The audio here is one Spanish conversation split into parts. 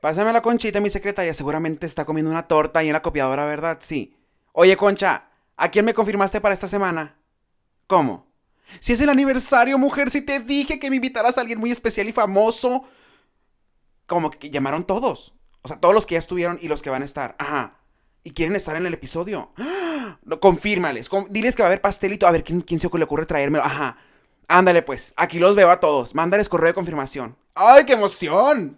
Pásame la conchita, mi secretaria. Seguramente está comiendo una torta ahí en la copiadora, ¿verdad? Sí. Oye, Concha, ¿a quién me confirmaste para esta semana? ¿Cómo? Si es el aniversario, mujer, si te dije que me invitaras a alguien muy especial y famoso. Como que llamaron todos. O sea, todos los que ya estuvieron y los que van a estar. Ajá. Y quieren estar en el episodio. ¡Ah! Confírmales. diles que va a haber pastelito. A ver, ¿quién, quién se le ocurre traérmelo? Ajá. Ándale, pues. Aquí los veo a todos. Mándales correo de confirmación. ¡Ay, qué emoción!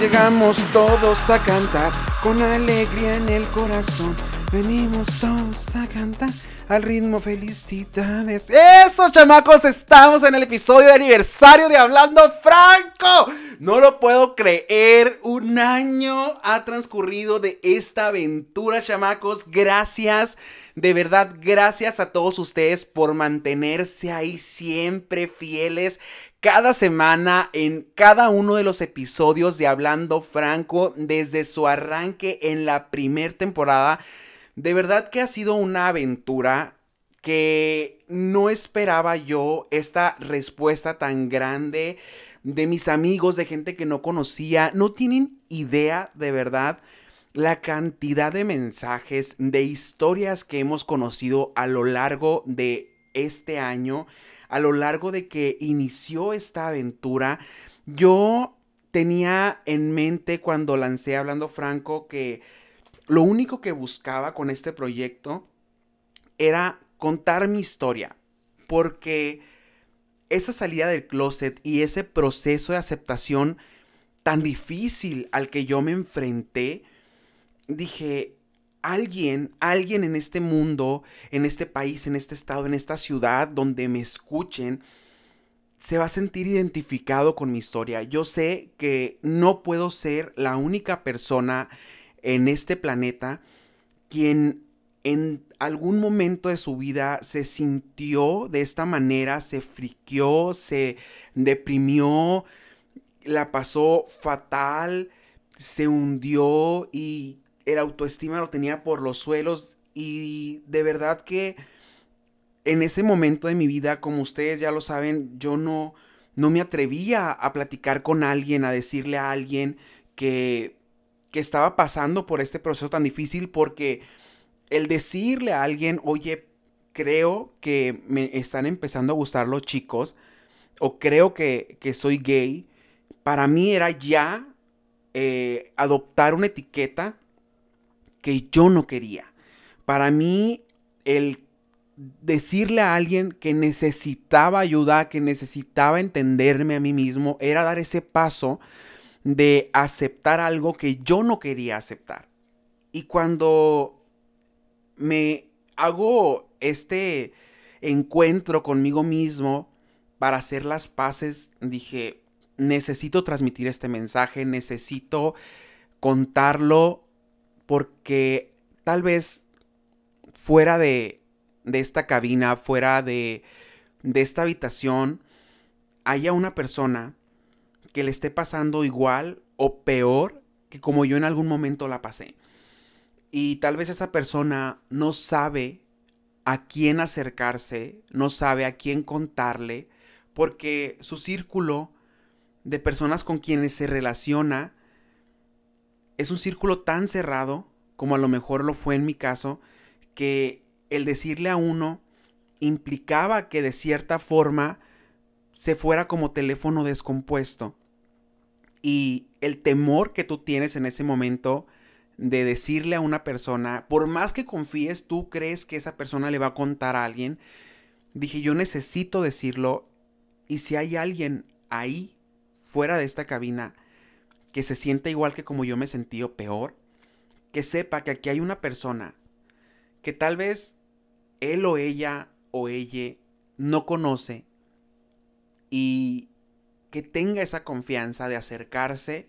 Llegamos todos a cantar con alegría en el corazón. Venimos todos a cantar al ritmo felicidades. Eso, chamacos, estamos en el episodio de aniversario de Hablando Franco. No lo puedo creer. Un año ha transcurrido de esta aventura, chamacos. Gracias. De verdad, gracias a todos ustedes por mantenerse ahí siempre fieles cada semana en cada uno de los episodios de Hablando Franco desde su arranque en la primera temporada. De verdad que ha sido una aventura que no esperaba yo esta respuesta tan grande de mis amigos, de gente que no conocía. No tienen idea de verdad la cantidad de mensajes, de historias que hemos conocido a lo largo de este año a lo largo de que inició esta aventura, yo tenía en mente cuando lancé Hablando Franco que lo único que buscaba con este proyecto era contar mi historia, porque esa salida del closet y ese proceso de aceptación tan difícil al que yo me enfrenté, dije, alguien, alguien en este mundo, en este país, en este estado, en esta ciudad donde me escuchen, se va a sentir identificado con mi historia. Yo sé que no puedo ser la única persona en este planeta quien en algún momento de su vida se sintió de esta manera, se friqueó, se deprimió, la pasó fatal, se hundió y el autoestima lo tenía por los suelos y de verdad que en ese momento de mi vida, como ustedes ya lo saben, yo no, no me atrevía a platicar con alguien, a decirle a alguien que, que estaba pasando por este proceso tan difícil porque el decirle a alguien, oye, creo que me están empezando a gustar los chicos o creo que, soy gay, para mí era ya eh, adoptar una etiqueta que yo no quería. Para mí, el decirle a alguien que necesitaba ayuda, que necesitaba entenderme a mí mismo, era dar ese paso de aceptar algo que yo no quería aceptar. Y cuando me hago este encuentro conmigo mismo para hacer las paces, dije, necesito transmitir este mensaje, necesito contarlo porque tal vez fuera de, esta cabina, fuera de, de esta habitación, haya una persona que le esté pasando igual o peor que como yo en algún momento la pasé. Y tal vez esa persona no sabe a quién acercarse, no sabe a quién contarle, porque su círculo de personas con quienes se relaciona es un círculo tan cerrado, como a lo mejor lo fue en mi caso, que el decirle a uno implicaba que de cierta forma se fuera como teléfono descompuesto. Y el temor que tú tienes en ese momento de decirle a una persona, por más que confíes, tú crees que esa persona le va a contar a alguien, dije yo necesito decirlo y si hay alguien ahí, fuera de esta cabina, que se sienta igual que como yo me sentí o peor, que sepa que aquí hay una persona que tal vez él o ella o ella no conoce y que tenga esa confianza de acercarse,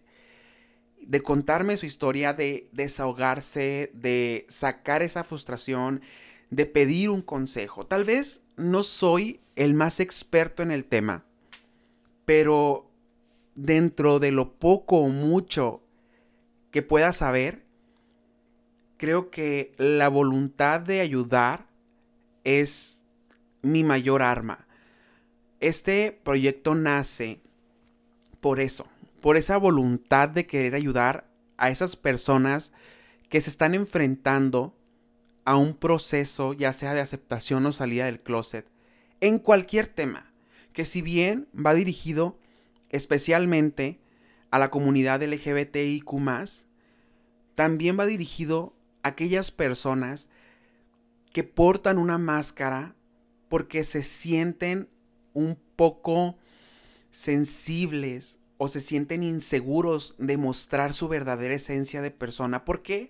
de contarme su historia, de desahogarse, de sacar esa frustración, de pedir un consejo. Tal vez no soy el más experto en el tema, pero dentro de lo poco o mucho que pueda saber, creo que la voluntad de ayudar es mi mayor arma. Este proyecto nace por eso, por esa voluntad de querer ayudar a esas personas que se están enfrentando a un proceso, ya sea de aceptación o salida del closet, en cualquier tema, que si bien va dirigido especialmente a la comunidad LGBTIQ, también va dirigido a aquellas personas que portan una máscara porque se sienten un poco sensibles o se sienten inseguros de mostrar su verdadera esencia de persona. ¿Por qué?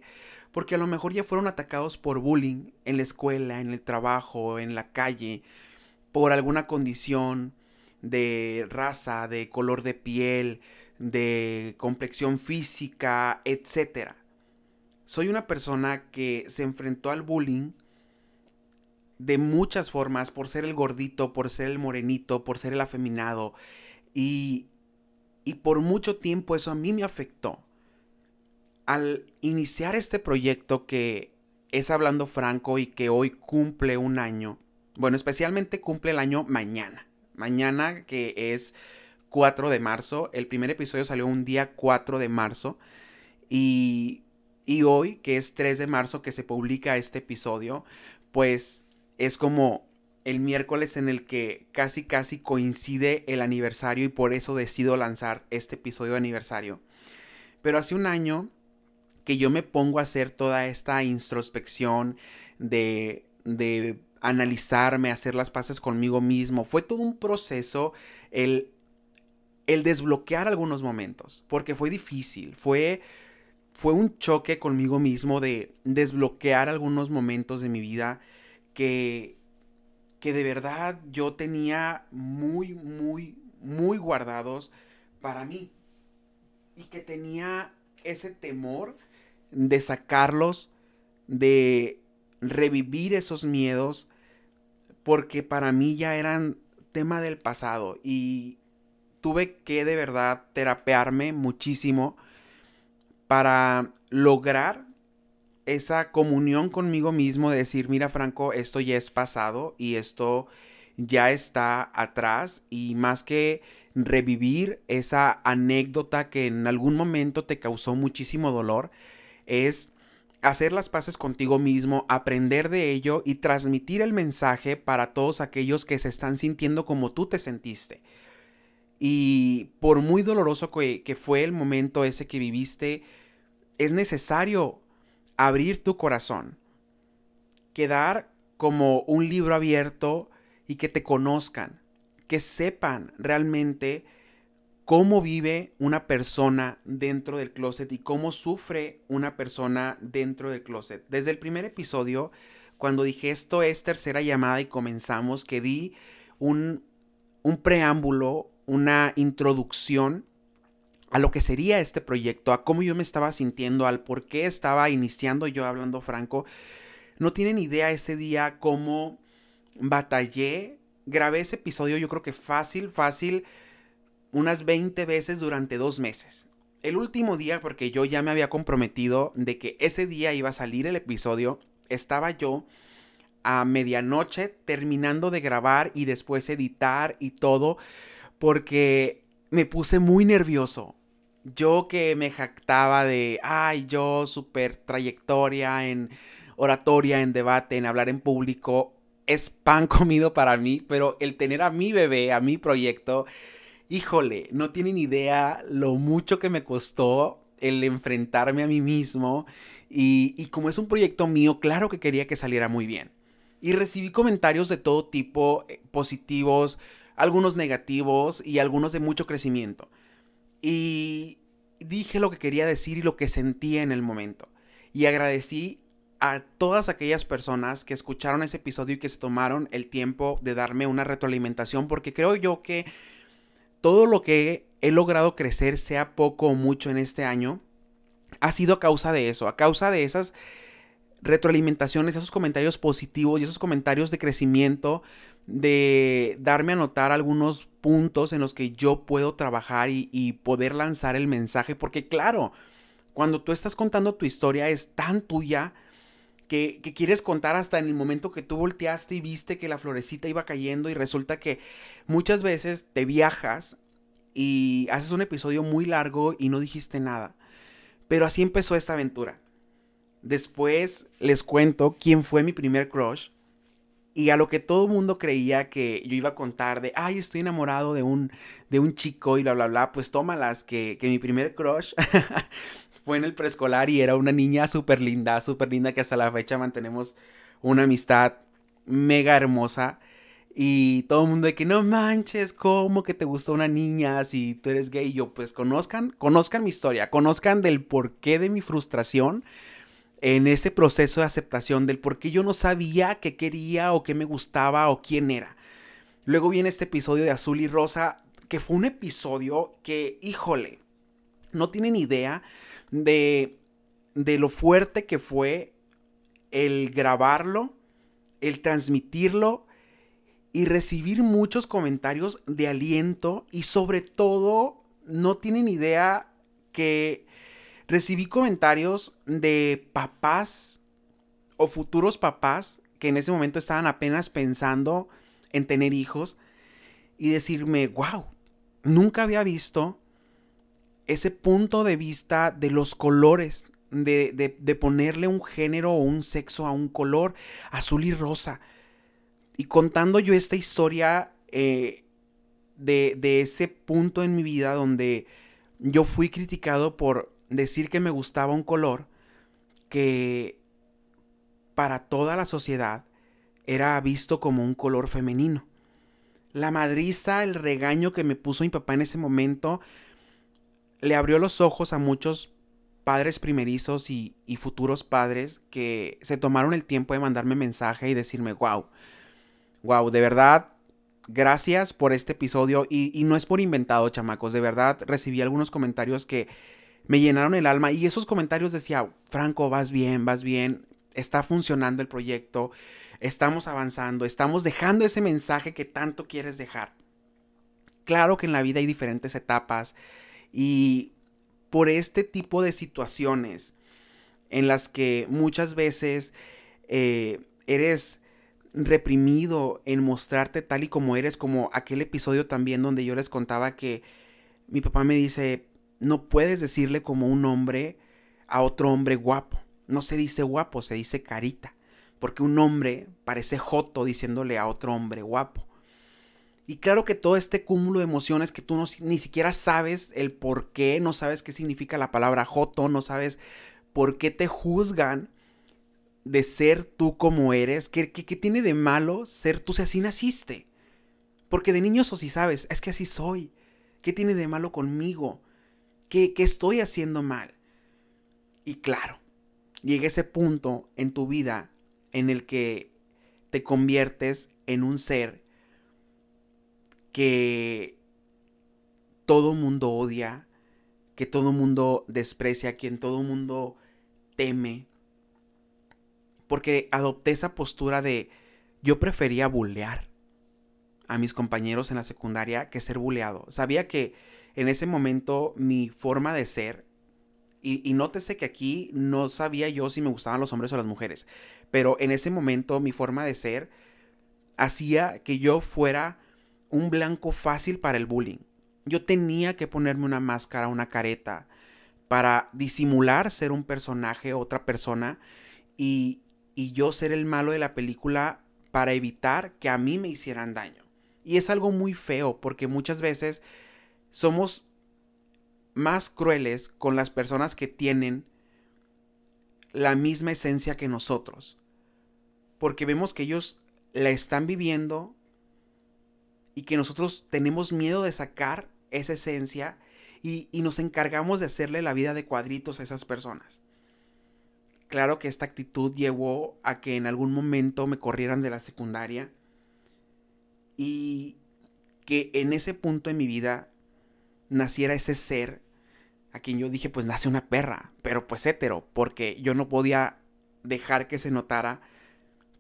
Porque a lo mejor ya fueron atacados por bullying en la escuela, en el trabajo, en la calle, por alguna condición de raza, de color de piel, de complexión física, etc. Soy una persona que se enfrentó al bullying de muchas formas, por ser el gordito, por ser el morenito, por ser el afeminado. Y, y por mucho tiempo eso a mí me afectó. Al iniciar este proyecto que es Hablando Franco y que hoy cumple un año, bueno, especialmente cumple el año mañana. Mañana que es 4 de marzo. El primer episodio salió un día 4 de marzo. Y, y hoy, que es 3 de marzo que se publica este episodio, pues es como el miércoles en el que casi casi coincide el aniversario y por eso decido lanzar este episodio de aniversario. Pero hace un año que yo me pongo a hacer toda esta introspección de, de analizarme, hacer las paces conmigo mismo. Fue todo un proceso el, el desbloquear algunos momentos, porque fue difícil, fue, fue un choque conmigo mismo de desbloquear algunos momentos de mi vida que, que de verdad yo tenía muy, muy, muy guardados para mí. Y que tenía ese temor de sacarlos, de revivir esos miedos, porque para mí ya eran tema del pasado y tuve que de verdad terapearme muchísimo para lograr esa comunión conmigo mismo de decir, mira Franco, esto ya es pasado y esto ya está atrás y más que revivir esa anécdota que en algún momento te causó muchísimo dolor, es hacer las paces contigo mismo, aprender de ello y transmitir el mensaje para todos aquellos que se están sintiendo como tú te sentiste. Y por muy doloroso que, fue el momento ese que viviste, es necesario abrir tu corazón, quedar como un libro abierto y que te conozcan, que sepan realmente cómo vive una persona dentro del closet y cómo sufre una persona dentro del closet. Desde el primer episodio, cuando dije esto es tercera llamada y comenzamos, que di un, un preámbulo, una introducción a lo que sería este proyecto, a cómo yo me estaba sintiendo, al por qué estaba iniciando yo hablando franco. No tienen idea ese día cómo batallé. Grabé ese episodio yo creo que fácil, fácil unas 20 veces durante dos meses. El último día, porque yo ya me había comprometido de que ese día iba a salir el episodio, estaba yo a medianoche terminando de grabar y después editar y todo, porque me puse muy nervioso. Yo que me jactaba de, ay, yo super trayectoria en oratoria, en debate, en hablar en público, es pan comido para mí, pero el tener a mi bebé, a mi proyecto, híjole, no tienen idea lo mucho que me costó el enfrentarme a mí mismo. Y, como es un proyecto mío, claro que quería que saliera muy bien. Y recibí comentarios de todo tipo, eh, positivos, algunos negativos y algunos de mucho crecimiento. Y dije lo que quería decir y lo que sentía en el momento. Y agradecí a todas aquellas personas que escucharon ese episodio y que se tomaron el tiempo de darme una retroalimentación, porque creo yo que todo lo que he logrado crecer, sea poco o mucho en este año, ha sido a causa de eso, a causa de esas retroalimentaciones, esos comentarios positivos y esos comentarios de crecimiento, de darme a notar algunos puntos en los que yo puedo trabajar y, poder lanzar el mensaje, porque claro, cuando tú estás contando tu historia es tan tuya que, quieres contar hasta en el momento que tú volteaste y viste que la florecita iba cayendo y resulta que muchas veces te viajas y haces un episodio muy largo y no dijiste nada. Pero así empezó esta aventura. Después les cuento quién fue mi primer crush. Y a lo que todo el mundo creía que yo iba a contar de, ay, estoy enamorado de un, de un chico y bla, bla, bla, pues tómalas, que, que mi primer crush fue en el preescolar y era una niña súper linda, súper linda que hasta la fecha mantenemos una amistad mega hermosa. Y todo el mundo de que no manches, ¿cómo que te gusta una niña si tú eres gay? Yo, pues conozcan, conozcan mi historia, conozcan del porqué de mi frustración en ese proceso de aceptación, del por qué yo no sabía qué quería o qué me gustaba o quién era. Luego viene este episodio de Azul y Rosa, que fue un episodio que, híjole, no tienen idea de, de lo fuerte que fue el grabarlo, el transmitirlo y recibir muchos comentarios de aliento y sobre todo no tienen idea que recibí comentarios de papás o futuros papás que en ese momento estaban apenas pensando en tener hijos y decirme, wow, nunca había visto ese punto de vista de los colores, de, de, ponerle un género o un sexo a un color azul y rosa. Y contando yo esta historia eh, de, de ese punto en mi vida donde yo fui criticado por decir que me gustaba un color que para toda la sociedad era visto como un color femenino. La madriza, el regaño que me puso mi papá en ese momento, le abrió los ojos a muchos padres primerizos y, y, futuros padres que se tomaron el tiempo de mandarme mensaje y decirme, wow, wow, de verdad, gracias por este episodio. Y, no es por inventado, chamacos, de verdad recibí algunos comentarios que me llenaron el alma. Y esos comentarios decía, Franco, vas bien, vas bien, está funcionando el proyecto, estamos avanzando, estamos dejando ese mensaje que tanto quieres dejar. Claro que en la vida hay diferentes etapas y por este tipo de situaciones en las que muchas veces eh, eres reprimido en mostrarte tal y como eres, como aquel episodio también donde yo les contaba que mi papá me dice, no puedes decirle como un hombre a otro hombre guapo. No se dice guapo, se dice carita. Porque un hombre parece joto diciéndole a otro hombre guapo. Y claro que todo este cúmulo de emociones que tú no, ni siquiera sabes el por qué, no sabes qué significa la palabra joto, no sabes por qué te juzgan de ser tú como eres, ¿qué, tiene de malo ser tú si así naciste? Porque de niño eso sí sabes, es que así soy. ¿Qué tiene de malo conmigo? ¿Qué, qué estoy haciendo mal? Y claro, llega ese punto en tu vida en el que te conviertes en un ser que todo mundo odia, que todo mundo desprecia, quien todo mundo teme, porque adopté esa postura de yo prefería bulear a mis compañeros en la secundaria que ser buleado. Sabía que en ese momento mi forma de ser, y, y, nótese que aquí no sabía yo si me gustaban los hombres o las mujeres, pero en ese momento mi forma de ser hacía que yo fuera un blanco fácil para el bullying. Yo tenía que ponerme una máscara, una careta, para disimular ser un personaje, otra persona, y, y yo ser el malo de la película para evitar que a mí me hicieran daño. Y es algo muy feo porque muchas veces somos más crueles con las personas que tienen la misma esencia que nosotros. Porque vemos que ellos la están viviendo y que nosotros tenemos miedo de sacar esa esencia y, y nos encargamos de hacerle la vida de cuadritos a esas personas. Claro que esta actitud llevó a que en algún momento me corrieran de la secundaria y que en ese punto de mi vida naciera ese ser a quien yo dije pues nace una perra, pero pues hétero, porque yo no podía dejar que se notara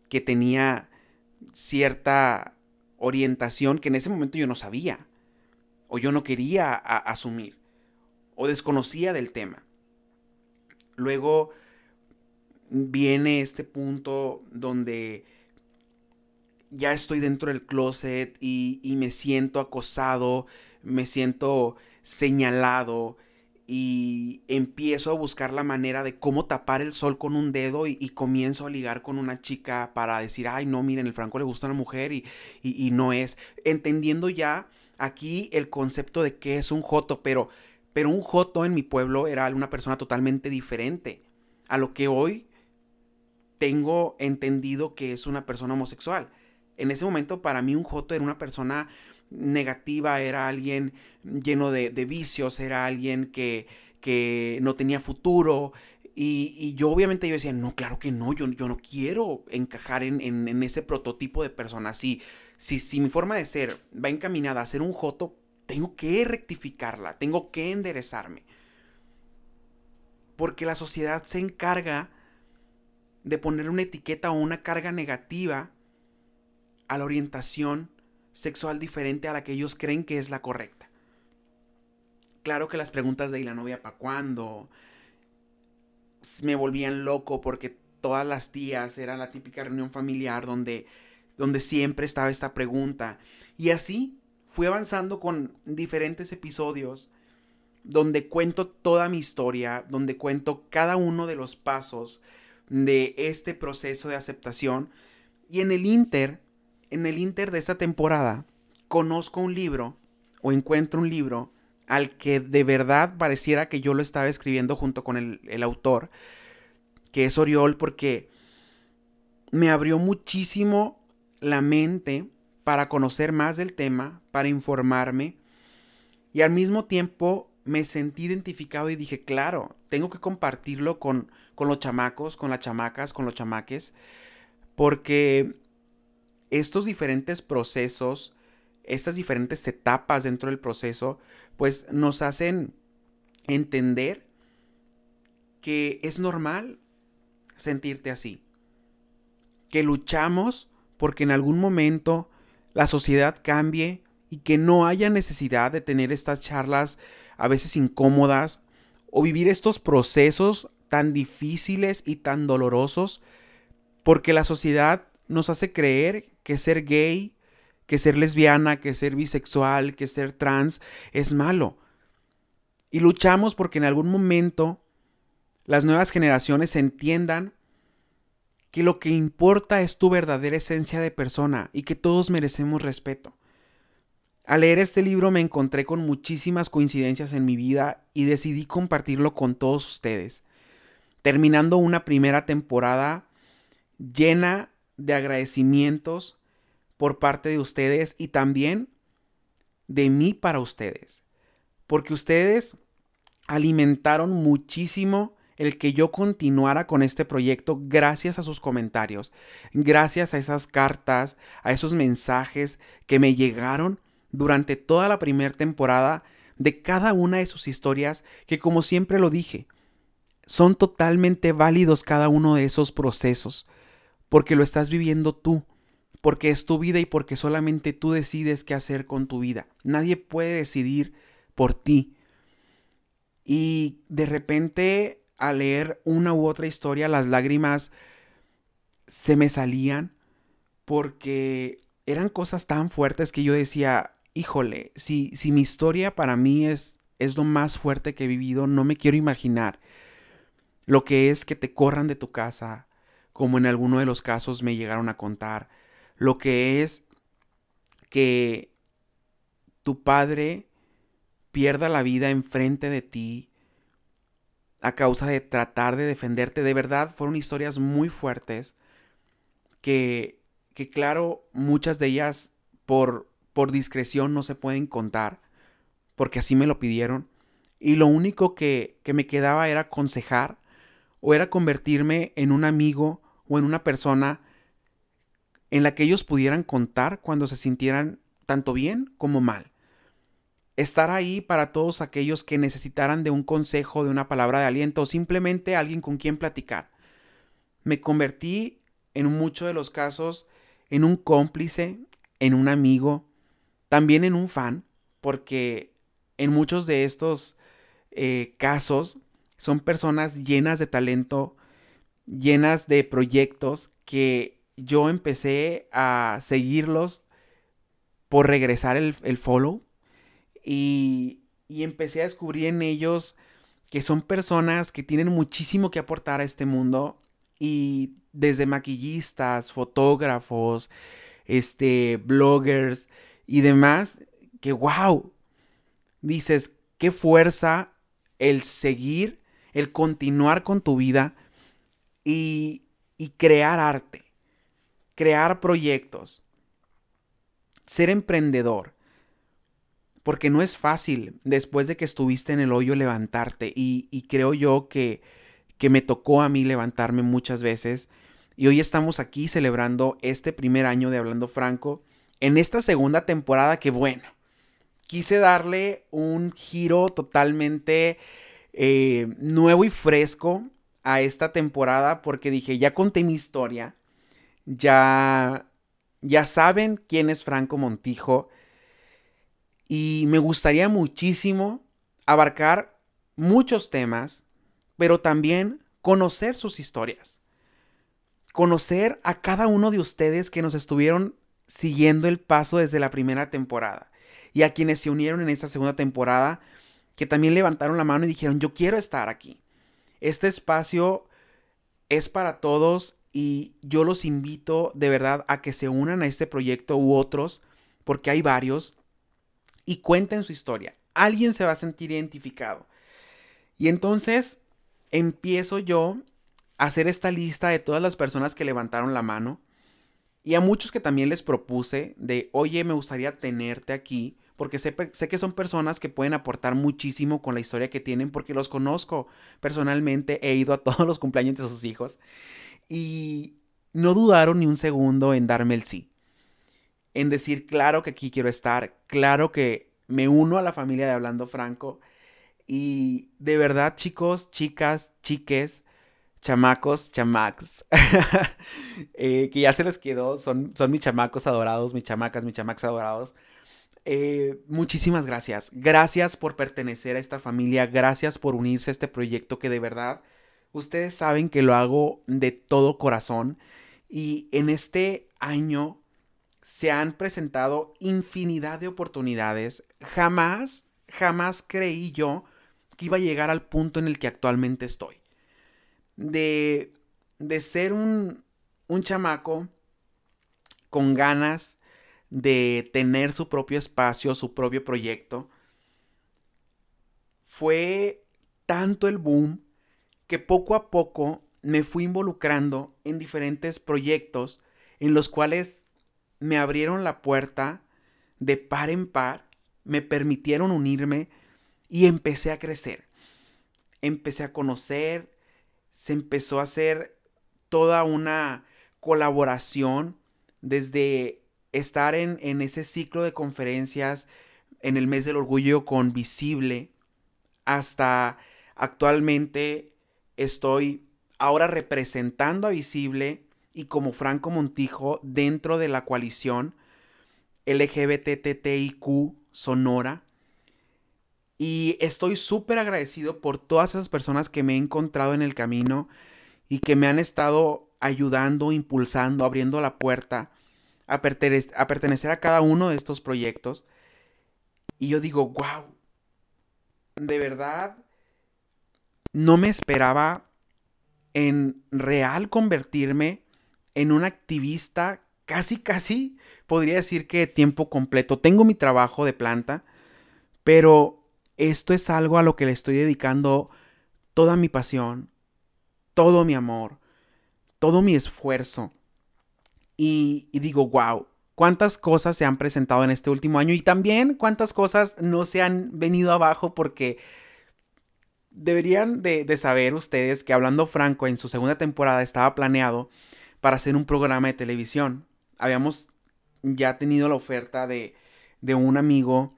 que tenía cierta orientación que en ese momento yo no sabía. o yo no quería asumir o desconocía del tema. Luego viene este punto donde ya estoy dentro del closet y, me siento acosado, me siento señalado y empiezo a buscar la manera de cómo tapar el sol con un dedo y, comienzo a ligar con una chica para decir, ay no, miren, el Franco le gusta a una mujer y, y, no es, entendiendo ya aquí el concepto de qué es un joto, pero, pero un joto en mi pueblo era una persona totalmente diferente a lo que hoy tengo entendido que es una persona homosexual. En ese momento para mí un joto era una persona negativa, era alguien lleno de, vicios, era alguien que, que no tenía futuro. Y, yo obviamente yo decía, no, claro que no, yo, yo no quiero encajar en, en, ese prototipo de persona. Si, si, si mi forma de ser va encaminada a ser un joto, tengo que rectificarla, tengo que enderezarme. Porque la sociedad se encarga de poner una etiqueta o una carga negativa a la orientación sexual diferente a la que ellos creen que es la correcta. Claro que las preguntas de ¿y la novia para cuándo? me volvían loco porque todas las tías era la típica reunión familiar donde, donde siempre estaba esta pregunta. Y así fui avanzando con diferentes episodios donde cuento toda mi historia, donde cuento cada uno de los pasos de este proceso de aceptación. Y en el Inter en el inter de esta temporada conozco un libro o encuentro un libro al que de verdad pareciera que yo lo estaba escribiendo junto con el, el autor, que es Oriol, porque me abrió muchísimo la mente para conocer más del tema, para informarme, y al mismo tiempo me sentí identificado y dije, claro, tengo que compartirlo con, con los chamacos, con las chamacas, con los chamaques, porque estos diferentes procesos, estas diferentes etapas dentro del proceso, pues nos hacen entender que es normal sentirte así. Que luchamos porque en algún momento la sociedad cambie y que no haya necesidad de tener estas charlas a veces incómodas o vivir estos procesos tan difíciles y tan dolorosos porque la sociedad nos hace creer que ser gay, que ser lesbiana, que ser bisexual, que ser trans es malo. Y luchamos porque en algún momento las nuevas generaciones entiendan que lo que importa es tu verdadera esencia de persona y que todos merecemos respeto. Al leer este libro me encontré con muchísimas coincidencias en mi vida y decidí compartirlo con todos ustedes, terminando una primera temporada llena de agradecimientos por parte de ustedes y también de mí para ustedes. Porque ustedes alimentaron muchísimo el que yo continuara con este proyecto gracias a sus comentarios, gracias a esas cartas, a esos mensajes que me llegaron durante toda la primera temporada de cada una de sus historias que como siempre lo dije, son totalmente válidos cada uno de esos procesos porque lo estás viviendo tú, porque es tu vida y porque solamente tú decides qué hacer con tu vida. Nadie puede decidir por ti. Y de repente, al leer una u otra historia, las lágrimas se me salían porque eran cosas tan fuertes que yo decía, híjole, si, si mi historia para mí es, es lo más fuerte que he vivido, no me quiero imaginar lo que es que te corran de tu casa, como en alguno de los casos me llegaron a contar, lo que es que tu padre pierda la vida enfrente de ti a causa de tratar de defenderte. De verdad, fueron historias muy fuertes que, que claro, muchas de ellas por, por discreción no se pueden contar, porque así me lo pidieron. Y lo único que, que me quedaba era aconsejar o era convertirme en un amigo o en una persona en la que ellos pudieran contar cuando se sintieran tanto bien como mal. Estar ahí para todos aquellos que necesitaran de un consejo, de una palabra de aliento o simplemente alguien con quien platicar. Me convertí en muchos de los casos en un cómplice, en un amigo, también en un fan, porque en muchos de estos eh, casos son personas llenas de talento, llenas de proyectos que yo empecé a seguirlos por regresar el, follow y, y empecé a descubrir en ellos que son personas que tienen muchísimo que aportar a este mundo y desde maquillistas, fotógrafos, este, bloggers y demás, que wow, dices, qué fuerza el seguir, el continuar con tu vida y, y crear arte, crear proyectos, ser emprendedor. Porque no es fácil después de que estuviste en el hoyo levantarte. Y, y creo yo que, que me tocó a mí levantarme muchas veces. Y hoy estamos aquí celebrando este primer año de Hablando Franco. En esta segunda temporada que bueno, quise darle un giro totalmente eh, nuevo y fresco a esta temporada porque dije, ya conté mi historia, ya, ya saben quién es Franco Montijo y me gustaría muchísimo abarcar muchos temas, pero también conocer sus historias. Conocer a cada uno de ustedes que nos estuvieron siguiendo el paso desde la primera temporada y a quienes se unieron en esta segunda temporada que también levantaron la mano y dijeron, yo quiero estar aquí. Este espacio es para todos y yo los invito de verdad a que se unan a este proyecto u otros, porque hay varios y cuenten su historia. Alguien se va a sentir identificado. Y entonces empiezo yo a hacer esta lista de todas las personas que levantaron la mano y a muchos que también les propuse de, oye, me gustaría tenerte aquí, porque sé, sé, que son personas que pueden aportar muchísimo con la historia que tienen, porque los conozco personalmente, he ido a todos los cumpleaños de sus hijos y no dudaron ni un segundo en darme el sí en decir, claro que aquí quiero estar, claro que me uno a la familia de Hablando Franco. Y de verdad, chicos, chicas, chiques, chamacos, chamacs, eh, que ya se les quedó, son, son mis chamacos adorados, mis chamacas, mis chamacos adorados. Eh, muchísimas gracias. Gracias por pertenecer a esta familia, gracias por unirse a este proyecto que de verdad ustedes saben que lo hago de todo corazón. Y en este año se han presentado infinidad de oportunidades. Jamás, jamás creí yo que iba a llegar al punto en el que actualmente estoy. De, de ser un, un chamaco con ganas de tener su propio espacio, su propio proyecto, fue tanto el boom que poco a poco me fui involucrando en diferentes proyectos en los cuales me abrieron la puerta de par en par, me permitieron unirme y empecé a crecer. Empecé a conocer, se empezó a hacer toda una colaboración desde estar en, en ese ciclo de conferencias en el mes del orgullo con Visible hasta actualmente estoy ahora representando a Visible y como Franco Montijo dentro de la coalición LGBTTIQ Sonora. Y estoy súper agradecido por todas esas personas que me he encontrado en el camino y que me han estado ayudando, impulsando, abriendo la puerta a, pertenecer a cada uno de estos proyectos. Y yo digo, wow, de verdad, no me esperaba en real convertirme en un activista casi, casi, podría decir que tiempo completo. Tengo mi trabajo de planta, pero esto es algo a lo que le estoy dedicando toda mi pasión, todo mi amor, todo mi esfuerzo. Y, digo, wow, cuántas cosas se han presentado en este último año y también cuántas cosas no se han venido abajo porque deberían de, de saber ustedes que hablando franco en su segunda temporada estaba planeado para hacer un programa de televisión. Habíamos ya tenido la oferta de, de un amigo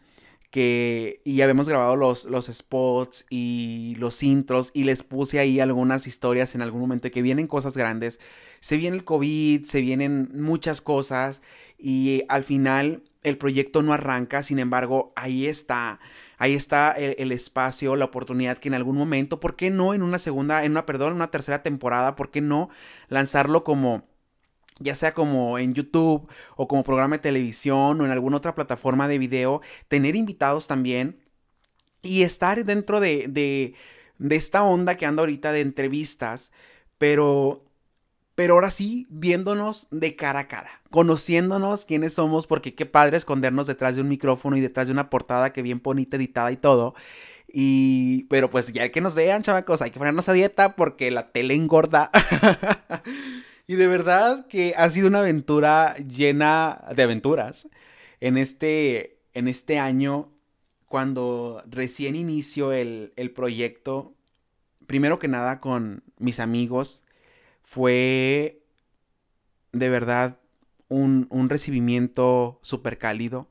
que y habíamos grabado los, los spots y los intros y les puse ahí algunas historias en algún momento que vienen cosas grandes. Se viene el COVID, se vienen muchas cosas y al final el proyecto no arranca, sin embargo, ahí está, ahí está el, espacio, la oportunidad que en algún momento, ¿por qué no en una segunda, en una, perdón, en una tercera temporada, ¿por qué no lanzarlo como ya sea como en YouTube o como programa de televisión o en alguna otra plataforma de video, tener invitados también y estar dentro de, de, esta onda que anda ahorita de entrevistas, pero, pero ahora sí viéndonos de cara a cara, conociéndonos quiénes somos, porque qué padre escondernos detrás de un micrófono y detrás de una portada que bien bonita, editada y todo. Y, pero pues ya que nos vean, chavacos, hay que ponernos a dieta porque la tele engorda. Y de verdad que ha sido una aventura llena de aventuras. En este, en este año, cuando recién inicio el, proyecto, primero que nada con mis amigos, fue de verdad un, un recibimiento súper cálido.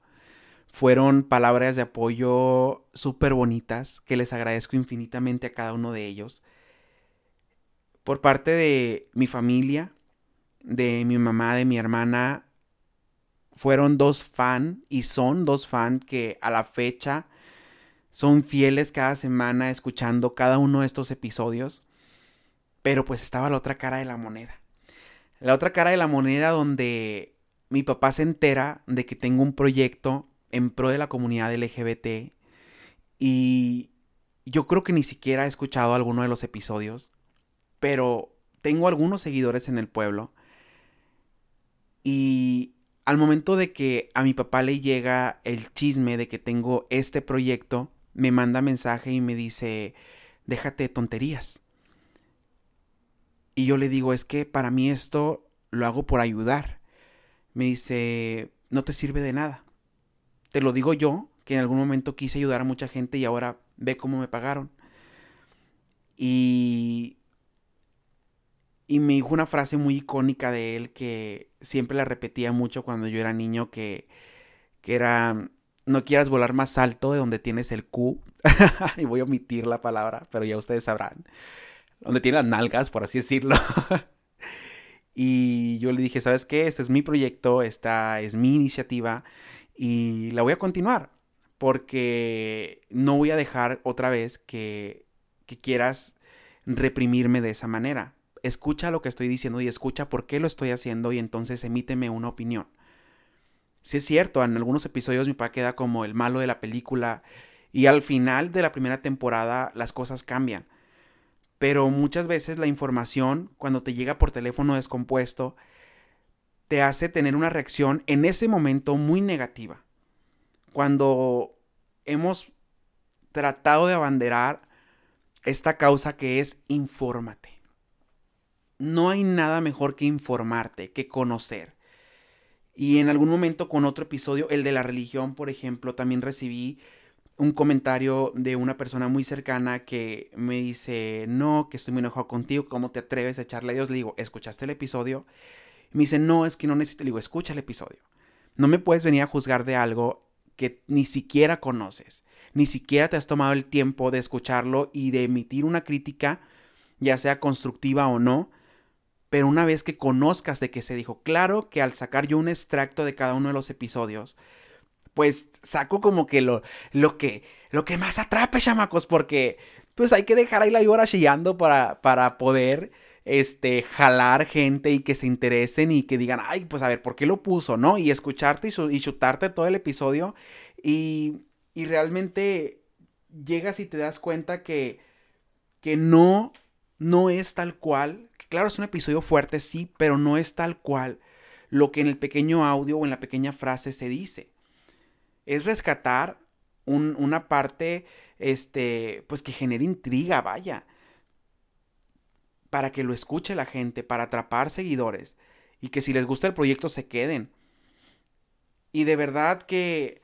Fueron palabras de apoyo súper bonitas que les agradezco infinitamente a cada uno de ellos. Por parte de mi familia, de mi mamá, de mi hermana, fueron dos fan y son dos fan que a la fecha son fieles cada semana escuchando cada uno de estos episodios. Pero pues estaba la otra cara de la moneda. La otra cara de la moneda donde mi papá se entera de que tengo un proyecto en pro de la comunidad LGBT y yo creo que ni siquiera he escuchado alguno de los episodios, pero tengo algunos seguidores en el pueblo y al momento de que a mi papá le llega el chisme de que tengo este proyecto, me manda mensaje y me dice, déjate tonterías. Y yo le digo, es que para mí esto lo hago por ayudar. Me dice, no te sirve de nada. Te lo digo yo, que en algún momento quise ayudar a mucha gente y ahora ve cómo me pagaron. Y y me dijo una frase muy icónica de él que siempre la repetía mucho cuando yo era niño, que, que era, no quieras volar más alto de donde tienes el Q. y voy a omitir la palabra, pero ya ustedes sabrán. Donde tiene las nalgas, por así decirlo. y yo le dije, ¿sabes qué? Este es mi proyecto, esta es mi iniciativa y la voy a continuar. Porque no voy a dejar otra vez que, que quieras reprimirme de esa manera escucha lo que estoy diciendo y escucha por qué lo estoy haciendo y entonces emíteme una opinión. Si es cierto, en algunos episodios mi papá queda como el malo de la película y al final de la primera temporada las cosas cambian. Pero muchas veces la información, cuando te llega por teléfono descompuesto, te hace tener una reacción en ese momento muy negativa. Cuando hemos tratado de abanderar esta causa que es infórmate no hay nada mejor que informarte, que conocer. Y en algún momento con otro episodio, el de la religión, por ejemplo, también recibí un comentario de una persona muy cercana que me dice, no, que estoy muy enojado contigo, ¿cómo te atreves a echarle a Dios? Le digo, ¿escuchaste el episodio? me dice, no, es que no necesito. Le digo, escucha el episodio. No me puedes venir a juzgar de algo que ni siquiera conoces, ni siquiera te has tomado el tiempo de escucharlo y de emitir una crítica, ya sea constructiva o no, pero una vez que conozcas de qué se dijo, claro que al sacar yo un extracto de cada uno de los episodios, pues saco como que lo, lo que lo que más atrape, chamacos, porque pues hay que dejar ahí la víbora chillando para, para poder este, jalar gente y que se interesen y que digan, ay, pues a ver, ¿por qué lo puso, no? Y escucharte y, y chutarte todo el episodio y, y realmente llegas y te das cuenta que, que no, no es tal cual Claro, es un episodio fuerte, sí, pero no es tal cual lo que en el pequeño audio o en la pequeña frase se dice. Es rescatar una parte, este, pues que genere intriga, vaya. Para que lo escuche la gente, para atrapar seguidores. Y que si les gusta el proyecto se queden. Y de verdad que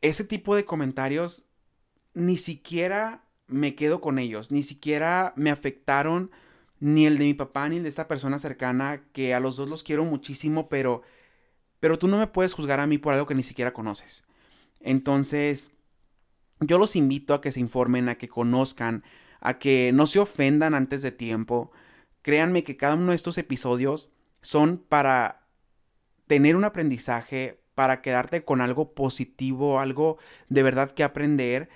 ese tipo de comentarios ni siquiera me quedo con ellos, ni siquiera me afectaron ni el de mi papá, ni el de esta persona cercana, que a los dos los quiero muchísimo, pero, pero tú no me puedes juzgar a mí por algo que ni siquiera conoces. Entonces, yo los invito a que se informen, a que conozcan, a que no se ofendan antes de tiempo. Créanme que cada uno de estos episodios son para tener un aprendizaje, para quedarte con algo positivo, algo de verdad que aprender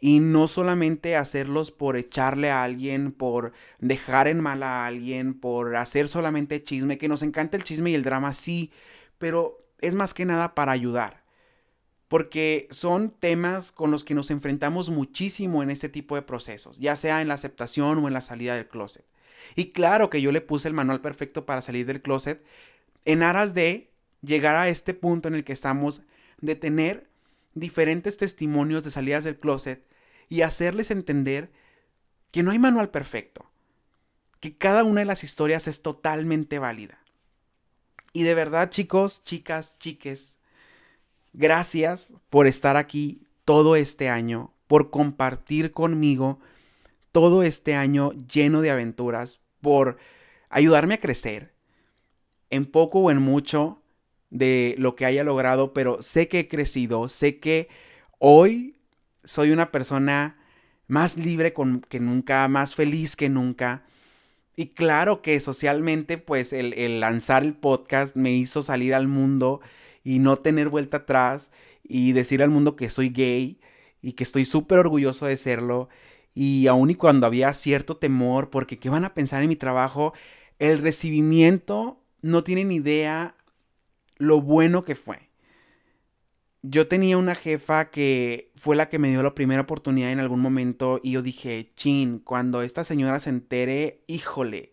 y no solamente hacerlos por echarle a alguien, por dejar en mal a alguien, por hacer solamente chisme, que nos encanta el chisme y el drama, sí, pero es más que nada para ayudar. Porque son temas con los que nos enfrentamos muchísimo en este tipo de procesos, ya sea en la aceptación o en la salida del closet. Y claro que yo le puse el manual perfecto para salir del closet en aras de llegar a este punto en el que estamos, de tener diferentes testimonios de salidas del closet y hacerles entender que no hay manual perfecto, que cada una de las historias es totalmente válida. Y de verdad, chicos, chicas, chiques, gracias por estar aquí todo este año, por compartir conmigo todo este año lleno de aventuras, por ayudarme a crecer en poco o en mucho de lo que haya logrado, pero sé que he crecido, sé que hoy soy una persona más libre que nunca, más feliz que nunca. Y claro que socialmente, pues el, el, lanzar el podcast me hizo salir al mundo y no tener vuelta atrás y decir al mundo que soy gay y que estoy súper orgulloso de serlo. Y aun y cuando había cierto temor, porque qué van a pensar en mi trabajo, el recibimiento no tienen idea lo bueno que fue yo tenía una jefa que fue la que me dio la primera oportunidad en algún momento y yo dije, chin, cuando esta señora se entere, híjole,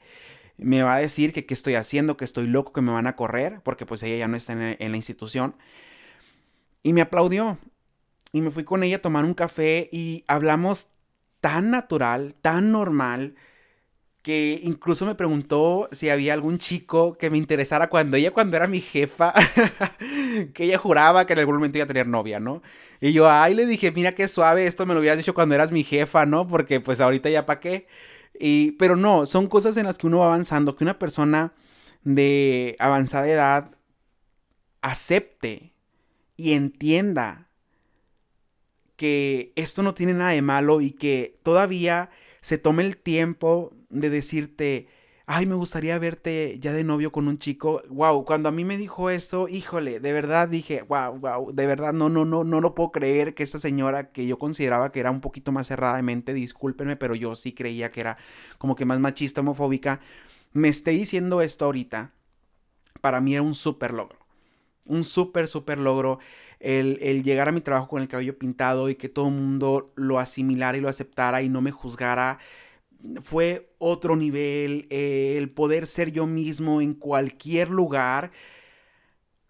me va a decir que qué estoy haciendo, que estoy loco, que me van a correr, porque pues ella ya no está en, en la institución. Y me aplaudió. Y me fui con ella a tomar un café y hablamos tan natural, tan normal que incluso me preguntó si había algún chico que me interesara cuando ella, cuando era mi jefa, que ella juraba que en algún momento iba a tener novia, ¿no? Y yo, ay, le dije, mira qué suave, esto me lo habías dicho cuando eras mi jefa, ¿no? Porque pues ahorita ya para qué. Y, pero no, son cosas en las que uno va avanzando, que una persona de avanzada edad acepte y entienda que esto no tiene nada de malo y que todavía se tome el tiempo de decirte, ay, me gustaría verte ya de novio con un chico. Wow, cuando a mí me dijo esto, híjole, de verdad dije, wow, wow, de verdad no, no, no, no lo puedo creer que esta señora que yo consideraba que era un poquito más cerrada de mente, discúlpenme, pero yo sí creía que era como que más machista, homofóbica, me esté diciendo esto ahorita. Para mí era un súper logro. Un súper, súper logro el, el, llegar a mi trabajo con el cabello pintado y que todo el mundo lo asimilara y lo aceptara y no me juzgara fue otro nivel, eh, el poder ser yo mismo en cualquier lugar,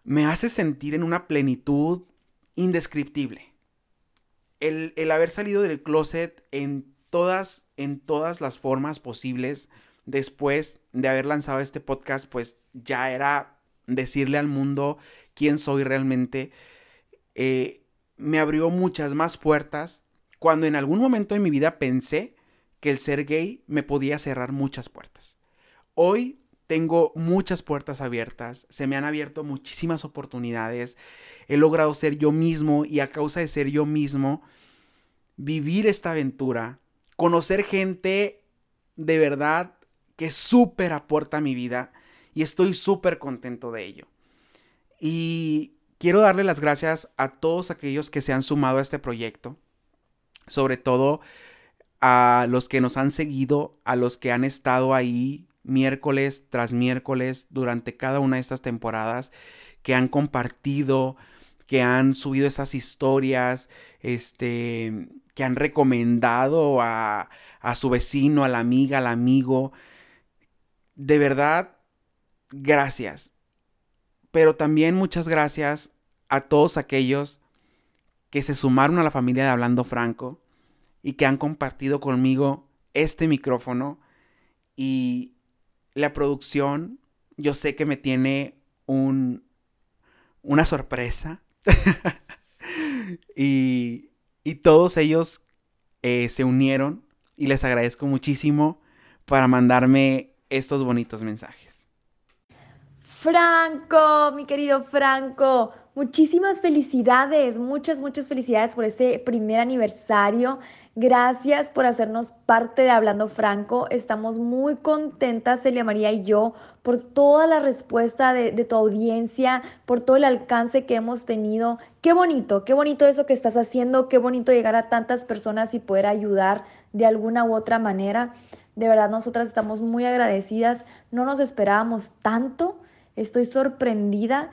me hace sentir en una plenitud indescriptible. El, el, haber salido del closet en todas, en todas las formas posibles, después de haber lanzado este podcast, pues ya era decirle al mundo quién soy realmente. Eh, me abrió muchas más puertas cuando en algún momento de mi vida pensé que el ser gay me podía cerrar muchas puertas. Hoy tengo muchas puertas abiertas, se me han abierto muchísimas oportunidades, he logrado ser yo mismo y a causa de ser yo mismo, vivir esta aventura, conocer gente de verdad que súper aporta a mi vida y estoy súper contento de ello. Y quiero darle las gracias a todos aquellos que se han sumado a este proyecto, sobre todo a los que nos han seguido, a los que han estado ahí miércoles tras miércoles durante cada una de estas temporadas, que han compartido, que han subido esas historias, este, que han recomendado a, a su vecino, a la amiga, al amigo. De verdad, gracias. Pero también muchas gracias a todos aquellos que se sumaron a la familia de Hablando Franco, y que han compartido conmigo este micrófono y la producción yo sé que me tiene un, una sorpresa y, y, todos ellos eh, se unieron y les agradezco muchísimo para mandarme estos bonitos mensajes. Franco, mi querido Franco, Muchísimas felicidades, muchas, muchas felicidades por este primer aniversario. Gracias por hacernos parte de Hablando Franco. Estamos muy contentas, Celia María y yo, por toda la respuesta de, de, tu audiencia, por todo el alcance que hemos tenido. Qué bonito, qué bonito eso que estás haciendo, qué bonito llegar a tantas personas y poder ayudar de alguna u otra manera. De verdad, nosotras estamos muy agradecidas. No nos esperábamos tanto. Estoy sorprendida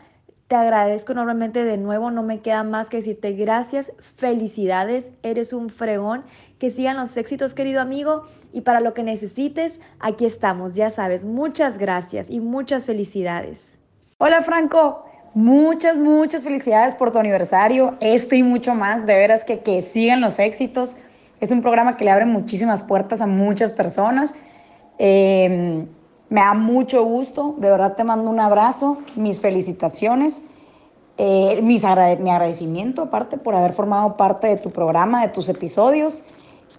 te agradezco enormemente de nuevo, no me queda más que decirte gracias, felicidades, eres un fregón, que sigan los éxitos querido amigo y para lo que necesites, aquí estamos, ya sabes, muchas gracias y muchas felicidades. Hola Franco, muchas, muchas felicidades por tu aniversario, este y mucho más, de veras que, que sigan los éxitos, es un programa que le abre muchísimas puertas a muchas personas. Eh, me da mucho gusto, de verdad te mando un abrazo, mis felicitaciones, eh, mis mi agradecimiento aparte por haber formado parte de tu programa, de tus episodios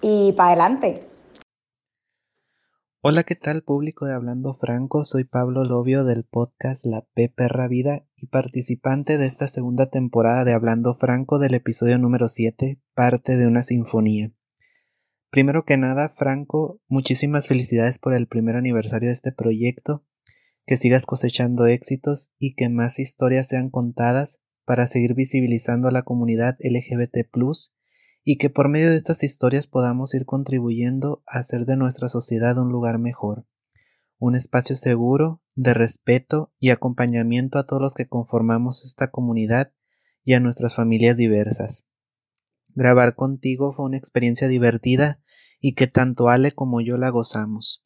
y para adelante. Hola, ¿qué tal público de Hablando Franco? Soy Pablo Lobio del podcast La P Perra Vida y participante de esta segunda temporada de Hablando Franco del episodio número 7, parte de una sinfonía. Primero que nada, Franco, muchísimas felicidades por el primer aniversario de este proyecto, que sigas cosechando éxitos y que más historias sean contadas para seguir visibilizando a la comunidad LGBT y que por medio de estas historias podamos ir contribuyendo a hacer de nuestra sociedad un lugar mejor, un espacio seguro, de respeto y acompañamiento a todos los que conformamos esta comunidad y a nuestras familias diversas. Grabar contigo fue una experiencia divertida y que tanto Ale como yo la gozamos.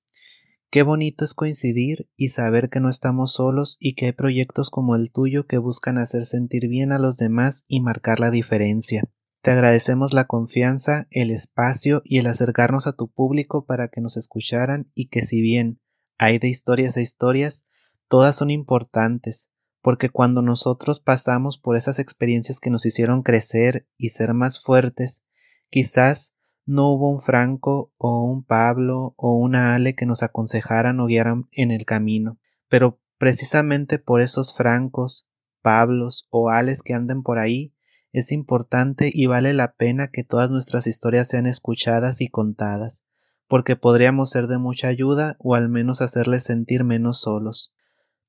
Qué bonito es coincidir y saber que no estamos solos y que hay proyectos como el tuyo que buscan hacer sentir bien a los demás y marcar la diferencia. Te agradecemos la confianza, el espacio y el acercarnos a tu público para que nos escucharan y que si bien hay de historias a historias, todas son importantes, porque cuando nosotros pasamos por esas experiencias que nos hicieron crecer y ser más fuertes, quizás no hubo un Franco o un Pablo o una Ale que nos aconsejaran o guiaran en el camino, pero precisamente por esos Francos, Pablos o Ales que anden por ahí, es importante y vale la pena que todas nuestras historias sean escuchadas y contadas, porque podríamos ser de mucha ayuda o al menos hacerles sentir menos solos.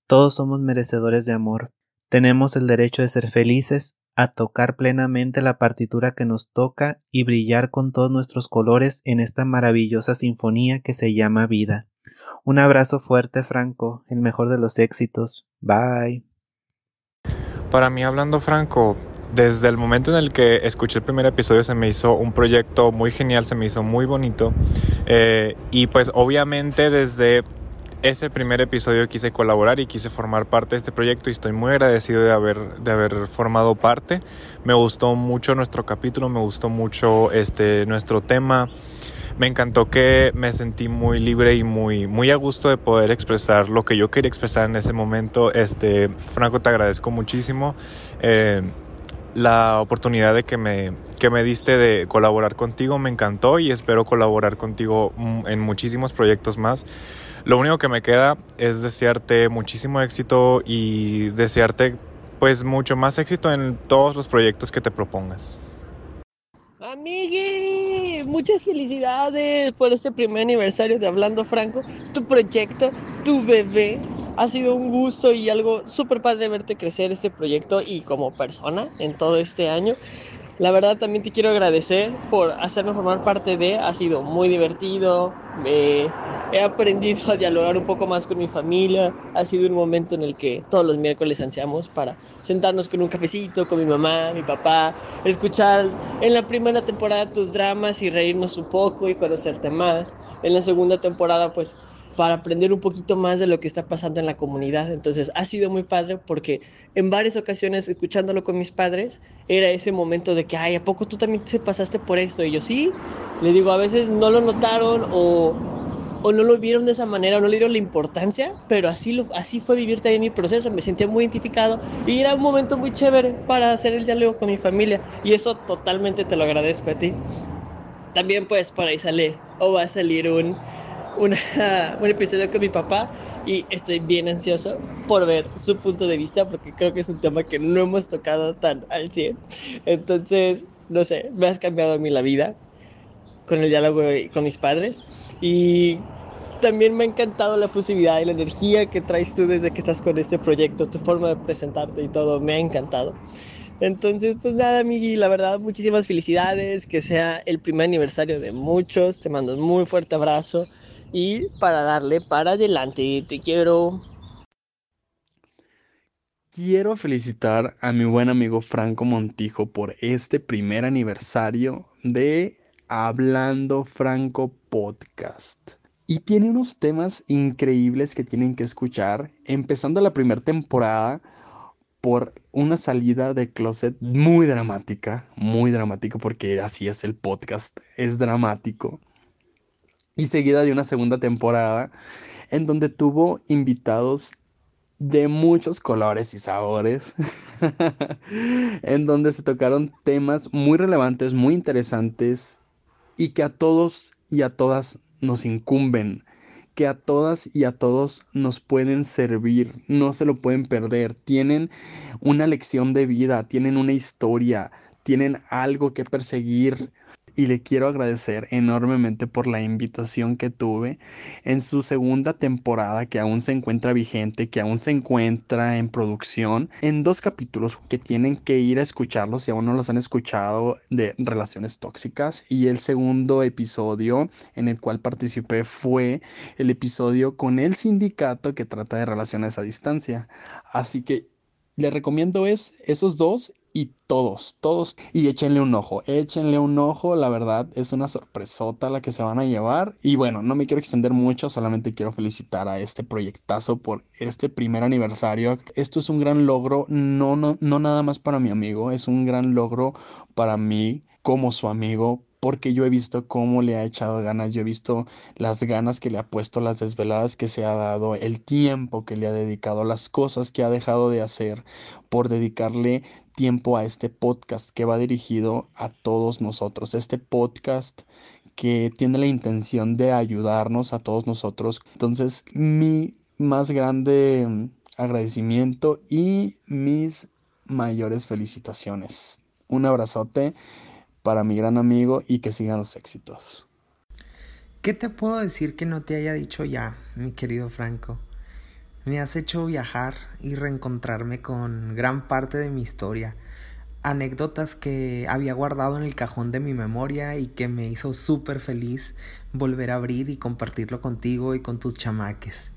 Todos somos merecedores de amor, tenemos el derecho de ser felices a tocar plenamente la partitura que nos toca y brillar con todos nuestros colores en esta maravillosa sinfonía que se llama vida. Un abrazo fuerte, Franco, el mejor de los éxitos. Bye. Para mí, hablando Franco, desde el momento en el que escuché el primer episodio se me hizo un proyecto muy genial, se me hizo muy bonito. Eh, y pues obviamente desde ese primer episodio quise colaborar y quise formar parte de este proyecto y estoy muy agradecido de haber, de haber formado parte. Me gustó mucho nuestro capítulo, me gustó mucho este, nuestro tema. Me encantó que me sentí muy libre y muy, muy a gusto de poder expresar lo que yo quería expresar en ese momento. Este, Franco, te agradezco muchísimo eh, la oportunidad de que me, que me diste de colaborar contigo. Me encantó y espero colaborar contigo en muchísimos proyectos más. Lo único que me queda es desearte muchísimo éxito y desearte pues mucho más éxito en todos los proyectos que te propongas. Amigue, muchas felicidades por este primer aniversario de Hablando Franco, tu proyecto, tu bebé. Ha sido un gusto y algo súper padre verte crecer este proyecto y como persona en todo este año. La verdad también te quiero agradecer por hacerme formar parte de, ha sido muy divertido, he aprendido a dialogar un poco más con mi familia, ha sido un momento en el que todos los miércoles ansiamos para sentarnos con un cafecito, con mi mamá, mi papá, escuchar en la primera temporada tus dramas y reírnos un poco y conocerte más. En la segunda temporada pues para aprender un poquito más de lo que está pasando en la comunidad. Entonces ha sido muy padre porque en varias ocasiones escuchándolo con mis padres era ese momento de que, ay, ¿a poco tú también te pasaste por esto? Y yo sí, le digo, a veces no lo notaron o, o no lo vieron de esa manera, o no le dieron la importancia, pero así, así fue vivir también mi proceso, me sentía muy identificado y era un momento muy chévere para hacer el diálogo con mi familia y eso totalmente te lo agradezco a ti. También pues por ahí sale o va a salir un un episodio con mi papá y estoy bien ansioso por ver su punto de vista porque creo que es un tema que no hemos tocado tan al 100. Entonces, no sé, me has cambiado a mí la vida con el diálogo con mis padres y también me ha encantado la posibilidad y la energía que traes tú desde que estás con este proyecto, tu forma de presentarte y todo, me ha encantado. Entonces, pues nada, Migi, la verdad, muchísimas felicidades, que sea el primer aniversario de muchos, te mando un muy fuerte abrazo y para darle para adelante, te quiero. Quiero felicitar a mi buen amigo Franco Montijo por este primer aniversario de Hablando Franco Podcast. Y tiene unos temas increíbles que tienen que escuchar, empezando la primera temporada por una salida de closet muy dramática, muy dramático porque así es el podcast, es dramático. Y seguida de una segunda temporada en donde tuvo invitados de muchos colores y sabores, en donde se tocaron temas muy relevantes, muy interesantes y que a todos y a todas nos incumben que a todas y a todos nos pueden servir, no se lo pueden perder, tienen una lección de vida, tienen una historia, tienen algo que perseguir, y le quiero agradecer enormemente por la invitación que tuve en su segunda temporada que aún se encuentra vigente, que aún se encuentra en producción, en dos capítulos que tienen que ir a escucharlos si aún no los han escuchado de relaciones tóxicas y el segundo episodio en el cual participé fue el episodio con el sindicato que trata de relaciones a distancia. Así que le recomiendo es esos dos y todos, todos. Y échenle un ojo, échenle un ojo, la verdad es una sorpresota la que se van a llevar. Y bueno, no me quiero extender mucho, solamente quiero felicitar a este proyectazo por este primer aniversario. Esto es un gran logro, no, no, no nada más para mi amigo, es un gran logro para mí como su amigo, porque yo he visto cómo le ha echado ganas, yo he visto las ganas que le ha puesto, las desveladas que se ha dado, el tiempo que le ha dedicado, las cosas que ha dejado de hacer por dedicarle tiempo a este podcast que va dirigido a todos nosotros, este podcast que tiene la intención de ayudarnos a todos nosotros. Entonces, mi más grande mm, agradecimiento y mis mayores felicitaciones. Un abrazote para mi gran amigo y que sigan los éxitos. ¿Qué te puedo decir que no te haya dicho ya, mi querido Franco? Me has hecho viajar y reencontrarme con gran parte de mi historia, anécdotas que había guardado en el cajón de mi memoria y que me hizo súper feliz volver a abrir y compartirlo contigo y con tus chamaques.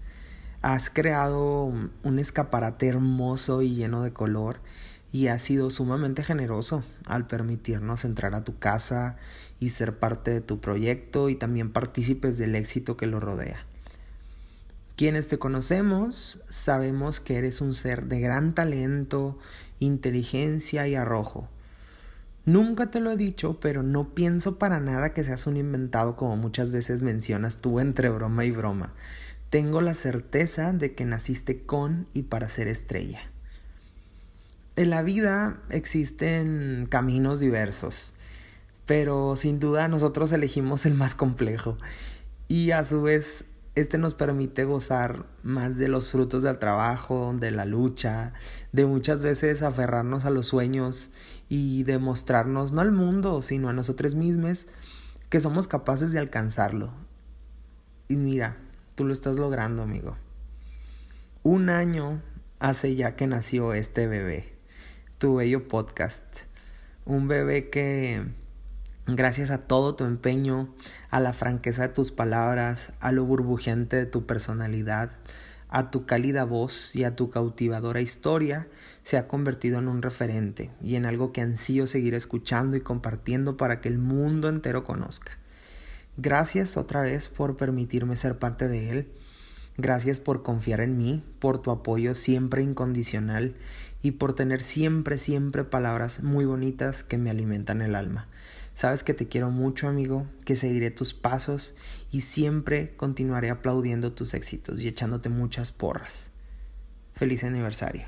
Has creado un escaparate hermoso y lleno de color y has sido sumamente generoso al permitirnos entrar a tu casa y ser parte de tu proyecto y también partícipes del éxito que lo rodea. Quienes te conocemos sabemos que eres un ser de gran talento, inteligencia y arrojo. Nunca te lo he dicho, pero no pienso para nada que seas un inventado como muchas veces mencionas tú entre broma y broma. Tengo la certeza de que naciste con y para ser estrella. En la vida existen caminos diversos, pero sin duda nosotros elegimos el más complejo y a su vez este nos permite gozar más de los frutos del trabajo, de la lucha, de muchas veces aferrarnos a los sueños y demostrarnos no al mundo, sino a nosotros mismos que somos capaces de alcanzarlo. Y mira, tú lo estás logrando, amigo. Un año hace ya que nació este bebé tu bello podcast. Un bebé que, gracias a todo tu empeño, a la franqueza de tus palabras, a lo burbujeante de tu personalidad, a tu cálida voz y a tu cautivadora historia, se ha convertido en un referente y en algo que ansío seguir escuchando y compartiendo para que el mundo entero conozca. Gracias otra vez por permitirme ser parte de él. Gracias por confiar en mí, por tu apoyo siempre incondicional y por tener siempre, siempre palabras muy bonitas que me alimentan el alma. Sabes que te quiero mucho, amigo, que seguiré tus pasos y siempre continuaré aplaudiendo tus éxitos y echándote muchas porras. Feliz aniversario.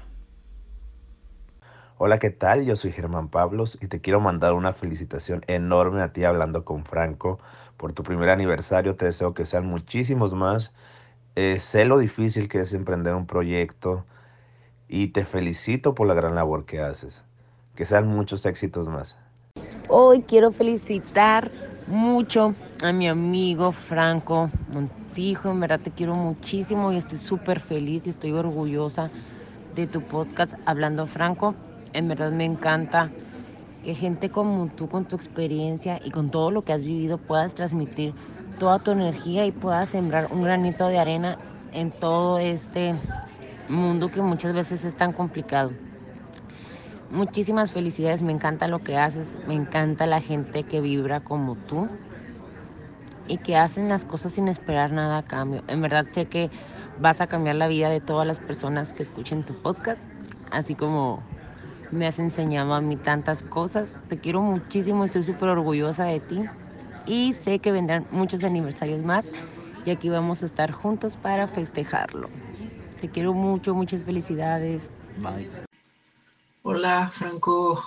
Hola, ¿qué tal? Yo soy Germán Pablos y te quiero mandar una felicitación enorme a ti hablando con Franco por tu primer aniversario. Te deseo que sean muchísimos más. Eh, sé lo difícil que es emprender un proyecto y te felicito por la gran labor que haces. Que sean muchos éxitos más. Hoy quiero felicitar mucho a mi amigo Franco Montijo. En verdad te quiero muchísimo y estoy súper feliz y estoy orgullosa de tu podcast Hablando Franco. En verdad me encanta que gente como tú, con tu experiencia y con todo lo que has vivido, puedas transmitir toda tu energía y puedas sembrar un granito de arena en todo este mundo que muchas veces es tan complicado. Muchísimas felicidades, me encanta lo que haces, me encanta la gente que vibra como tú y que hacen las cosas sin esperar nada a cambio. En verdad sé que vas a cambiar la vida de todas las personas que escuchen tu podcast, así como me has enseñado a mí tantas cosas. Te quiero muchísimo, estoy súper orgullosa de ti y sé que vendrán muchos aniversarios más y aquí vamos a estar juntos para festejarlo. Te quiero mucho, muchas felicidades. Bye. Hola Franco,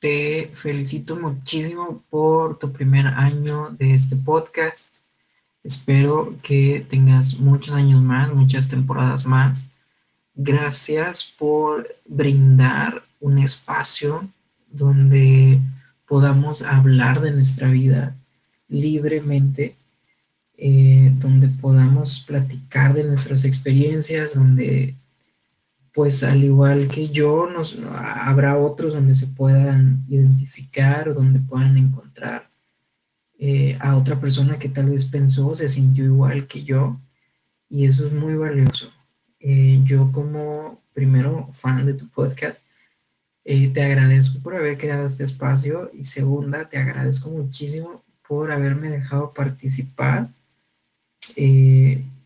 te felicito muchísimo por tu primer año de este podcast. Espero que tengas muchos años más, muchas temporadas más. Gracias por brindar un espacio donde podamos hablar de nuestra vida libremente, eh, donde podamos platicar de nuestras experiencias, donde pues al igual que yo, nos, habrá otros donde se puedan identificar o donde puedan encontrar eh, a otra persona que tal vez pensó, se sintió igual que yo, y eso es muy valioso. Eh, yo como primero fan de tu podcast, eh, te agradezco por haber creado este espacio y segunda, te agradezco muchísimo por haberme dejado participar.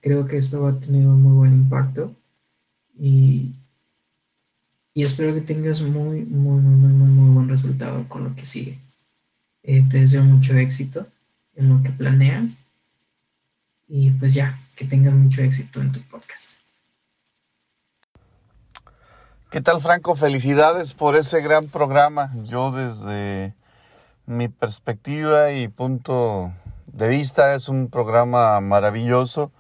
creo que esto va a tener un muy buen impacto y, y espero que tengas muy, muy, muy, muy, muy buen resultado con lo que sigue. Eh, te deseo mucho éxito en lo que planeas y pues ya, que tengas mucho éxito en tu podcast. ¿Qué tal Franco? Felicidades por ese gran programa. Yo desde mi perspectiva y punto de vista es un programa maravilloso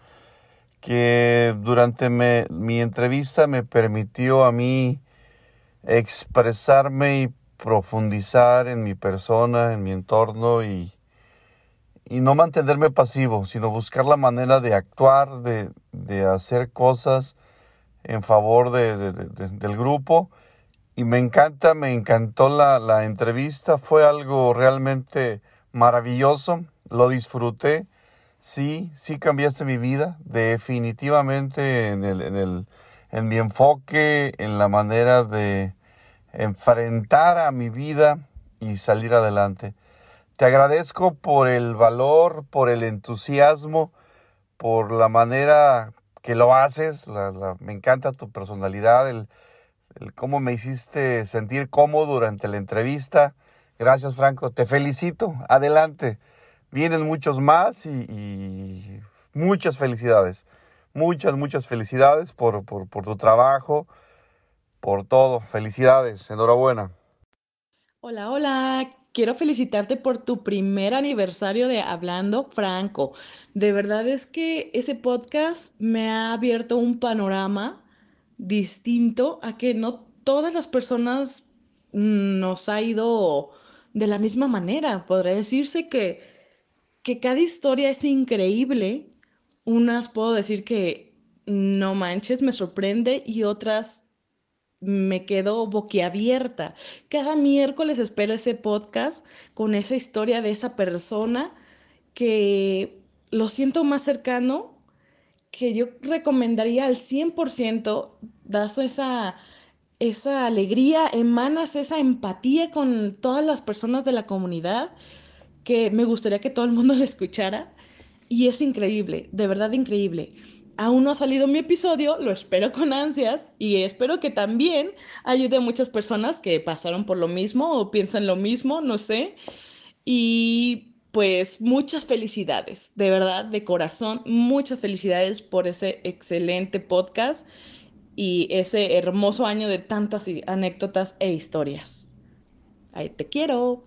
que durante mi entrevista me permitió a mí expresarme y profundizar en mi persona, en mi entorno y, y no mantenerme pasivo, sino buscar la manera de actuar, de, de hacer cosas en favor de, del grupo. Y me encanta, me encantó la, la entrevista, fue algo realmente maravilloso, lo disfruté sí, sí cambiaste mi vida, definitivamente en, el, en, el, en mi enfoque, en la manera de enfrentar a mi vida y salir adelante. Te agradezco por el valor, por el entusiasmo, por la manera que lo haces. me encanta tu personalidad, el, cómo me hiciste sentir cómodo durante la entrevista. Gracias, Franco. Te felicito. Adelante vienen muchos más y, muchas felicidades. Muchas, muchas felicidades por, por, tu trabajo, por todo. Felicidades, enhorabuena. Hola, hola. Quiero felicitarte por tu primer aniversario de Hablando Franco. De verdad es que ese podcast me ha abierto un panorama distinto a que no todas las personas nos ha ido de la misma manera. Podría decirse que que cada historia es increíble. Unas puedo decir que no manches, me sorprende y otras me quedo boquiabierta. Cada miércoles espero ese podcast con esa historia de esa persona que lo siento más cercano, que yo recomendaría al 100%, das esa, esa alegría, emanas esa empatía con todas las personas de la comunidad que me gustaría que todo el mundo lo escuchara. Y es increíble, de verdad increíble. Aún no ha salido mi episodio, lo espero con ansias y espero que también ayude a muchas personas que pasaron por lo mismo o piensan lo mismo, no sé. Y pues muchas felicidades, de verdad, de corazón, muchas felicidades por ese excelente podcast y ese hermoso año de tantas anécdotas e historias. Ahí te quiero.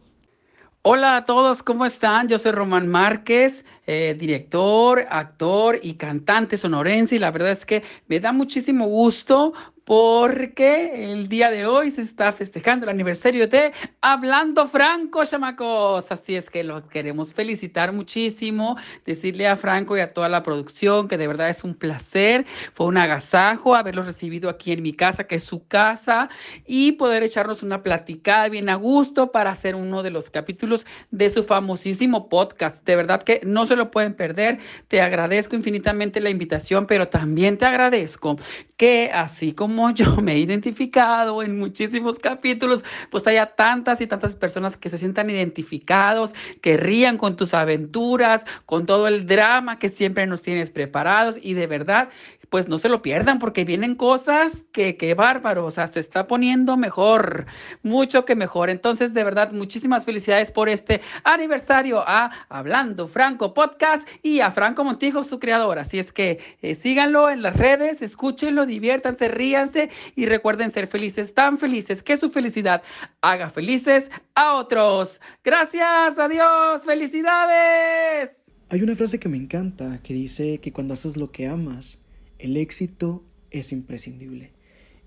Hola a todos, ¿cómo están? Yo soy Román Márquez, eh, director, actor y cantante sonorense y la verdad es que me da muchísimo gusto porque el día de hoy se está festejando el aniversario de Hablando Franco, chamacos. Así es que los queremos felicitar muchísimo, decirle a Franco y a toda la producción que de verdad es un placer, fue un agasajo haberlos recibido aquí en mi casa, que es su casa, y poder echarnos una platicada bien a gusto para hacer uno de los capítulos de su famosísimo podcast. De verdad que no se lo pueden perder. Te agradezco infinitamente la invitación, pero también te agradezco que así como yo me he identificado en muchísimos capítulos, pues haya tantas y tantas personas que se sientan identificados, que rían con tus aventuras, con todo el drama que siempre nos tienes preparados y de verdad pues no se lo pierdan porque vienen cosas que, que bárbaro, o sea, se está poniendo mejor, mucho que mejor. Entonces, de verdad, muchísimas felicidades por este aniversario a Hablando Franco Podcast y a Franco Montijo, su creador. Así es que eh, síganlo en las redes, escúchenlo, diviértanse, ríanse y recuerden ser felices, tan felices que su felicidad haga felices a otros. Gracias, adiós, felicidades. Hay una frase que me encanta que dice que cuando haces lo que amas, el éxito es imprescindible.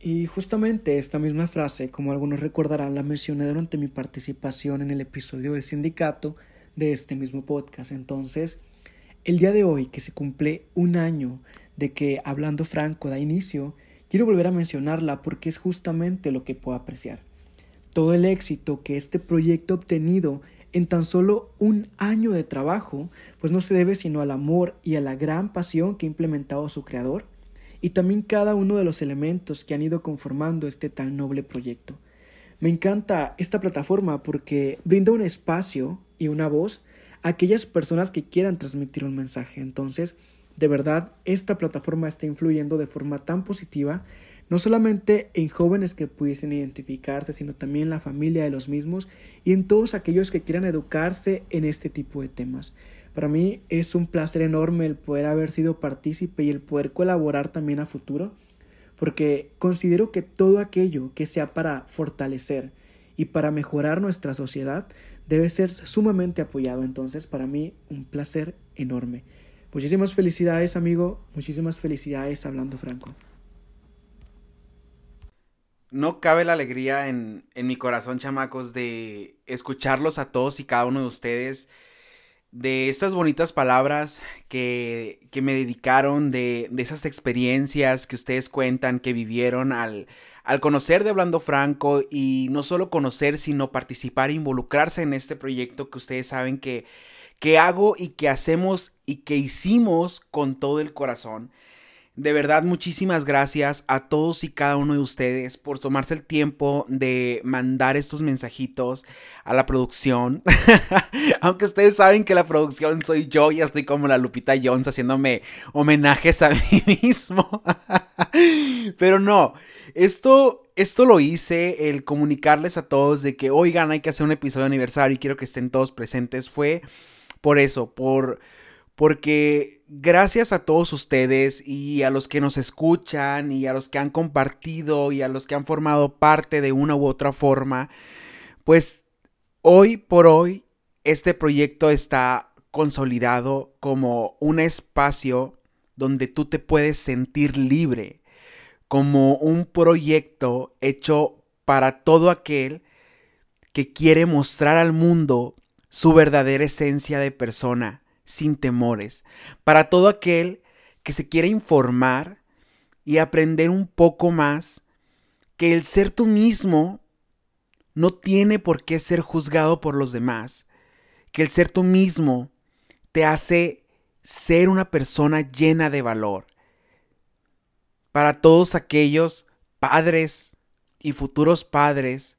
Y justamente esta misma frase, como algunos recordarán, la mencioné durante mi participación en el episodio del sindicato de este mismo podcast. Entonces, el día de hoy, que se cumple un año de que Hablando Franco da inicio, quiero volver a mencionarla porque es justamente lo que puedo apreciar. Todo el éxito que este proyecto ha obtenido en tan solo un año de trabajo, pues no se debe sino al amor y a la gran pasión que ha implementado su creador, y también cada uno de los elementos que han ido conformando este tan noble proyecto. Me encanta esta plataforma porque brinda un espacio y una voz a aquellas personas que quieran transmitir un mensaje. Entonces, de verdad, esta plataforma está influyendo de forma tan positiva no solamente en jóvenes que pudiesen identificarse, sino también en la familia de los mismos y en todos aquellos que quieran educarse en este tipo de temas. Para mí es un placer enorme el poder haber sido partícipe y el poder colaborar también a futuro, porque considero que todo aquello que sea para fortalecer y para mejorar nuestra sociedad debe ser sumamente apoyado. Entonces, para mí, un placer enorme. Muchísimas felicidades, amigo. Muchísimas felicidades, hablando franco no cabe la alegría en, mi corazón, chamacos, de escucharlos a todos y cada uno de ustedes, de estas bonitas palabras que, me dedicaron, de, esas experiencias que ustedes cuentan, que vivieron al, al conocer de Hablando Franco y no solo conocer, sino participar e involucrarse en este proyecto que ustedes saben que, que hago y que hacemos y que hicimos con todo el corazón. De verdad, muchísimas gracias a todos y cada uno de ustedes por tomarse el tiempo de mandar estos mensajitos a la producción. Aunque ustedes saben que la producción soy yo y estoy como la Lupita Jones haciéndome homenajes a mí mismo. Pero no, esto, esto lo hice, el comunicarles a todos de que, oigan, hay que hacer un episodio de aniversario y quiero que estén todos presentes. Fue por eso, por porque gracias a todos ustedes y a los que nos escuchan y a los que han compartido y a los que han formado parte de una u otra forma, pues hoy por hoy este proyecto está consolidado como un espacio donde tú te puedes sentir libre, como un proyecto hecho para todo aquel que quiere mostrar al mundo su verdadera esencia de persona sin temores, para todo aquel que se quiere informar y aprender un poco más que el ser tú mismo no tiene por qué ser juzgado por los demás, que el ser tú mismo te hace ser una persona llena de valor. Para todos aquellos padres y futuros padres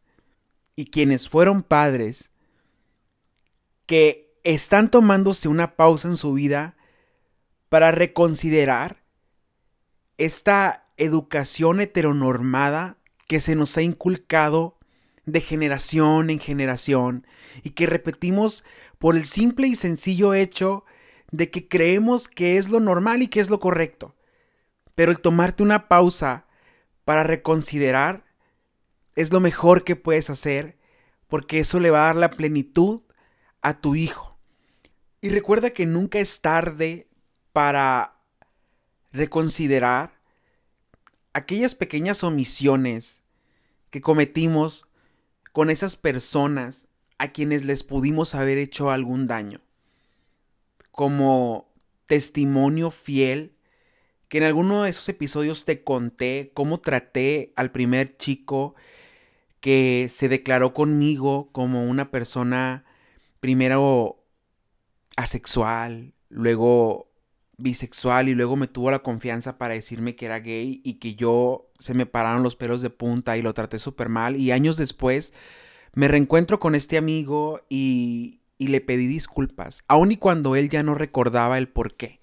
y quienes fueron padres que están tomándose una pausa en su vida para reconsiderar esta educación heteronormada que se nos ha inculcado de generación en generación y que repetimos por el simple y sencillo hecho de que creemos que es lo normal y que es lo correcto. Pero el tomarte una pausa para reconsiderar es lo mejor que puedes hacer porque eso le va a dar la plenitud a tu hijo. Y recuerda que nunca es tarde para reconsiderar aquellas pequeñas omisiones que cometimos con esas personas a quienes les pudimos haber hecho algún daño. Como testimonio fiel que en alguno de esos episodios te conté cómo traté al primer chico que se declaró conmigo como una persona primero asexual, luego bisexual y luego me tuvo la confianza para decirme que era gay y que yo se me pararon los pelos de punta y lo traté súper mal y años después me reencuentro con este amigo y, y le pedí disculpas, aun y cuando él ya no recordaba el por qué.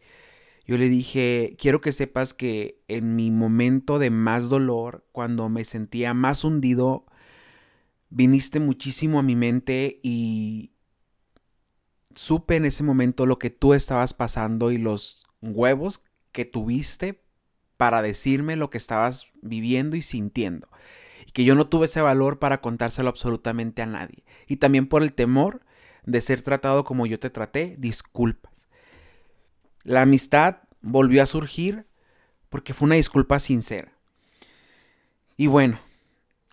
Yo le dije, quiero que sepas que en mi momento de más dolor, cuando me sentía más hundido, viniste muchísimo a mi mente y supe en ese momento lo que tú estabas pasando y los huevos que tuviste para decirme lo que estabas viviendo y sintiendo. Y que yo no tuve ese valor para contárselo absolutamente a nadie. Y también por el temor de ser tratado como yo te traté, disculpas. La amistad volvió a surgir porque fue una disculpa sincera. Y bueno,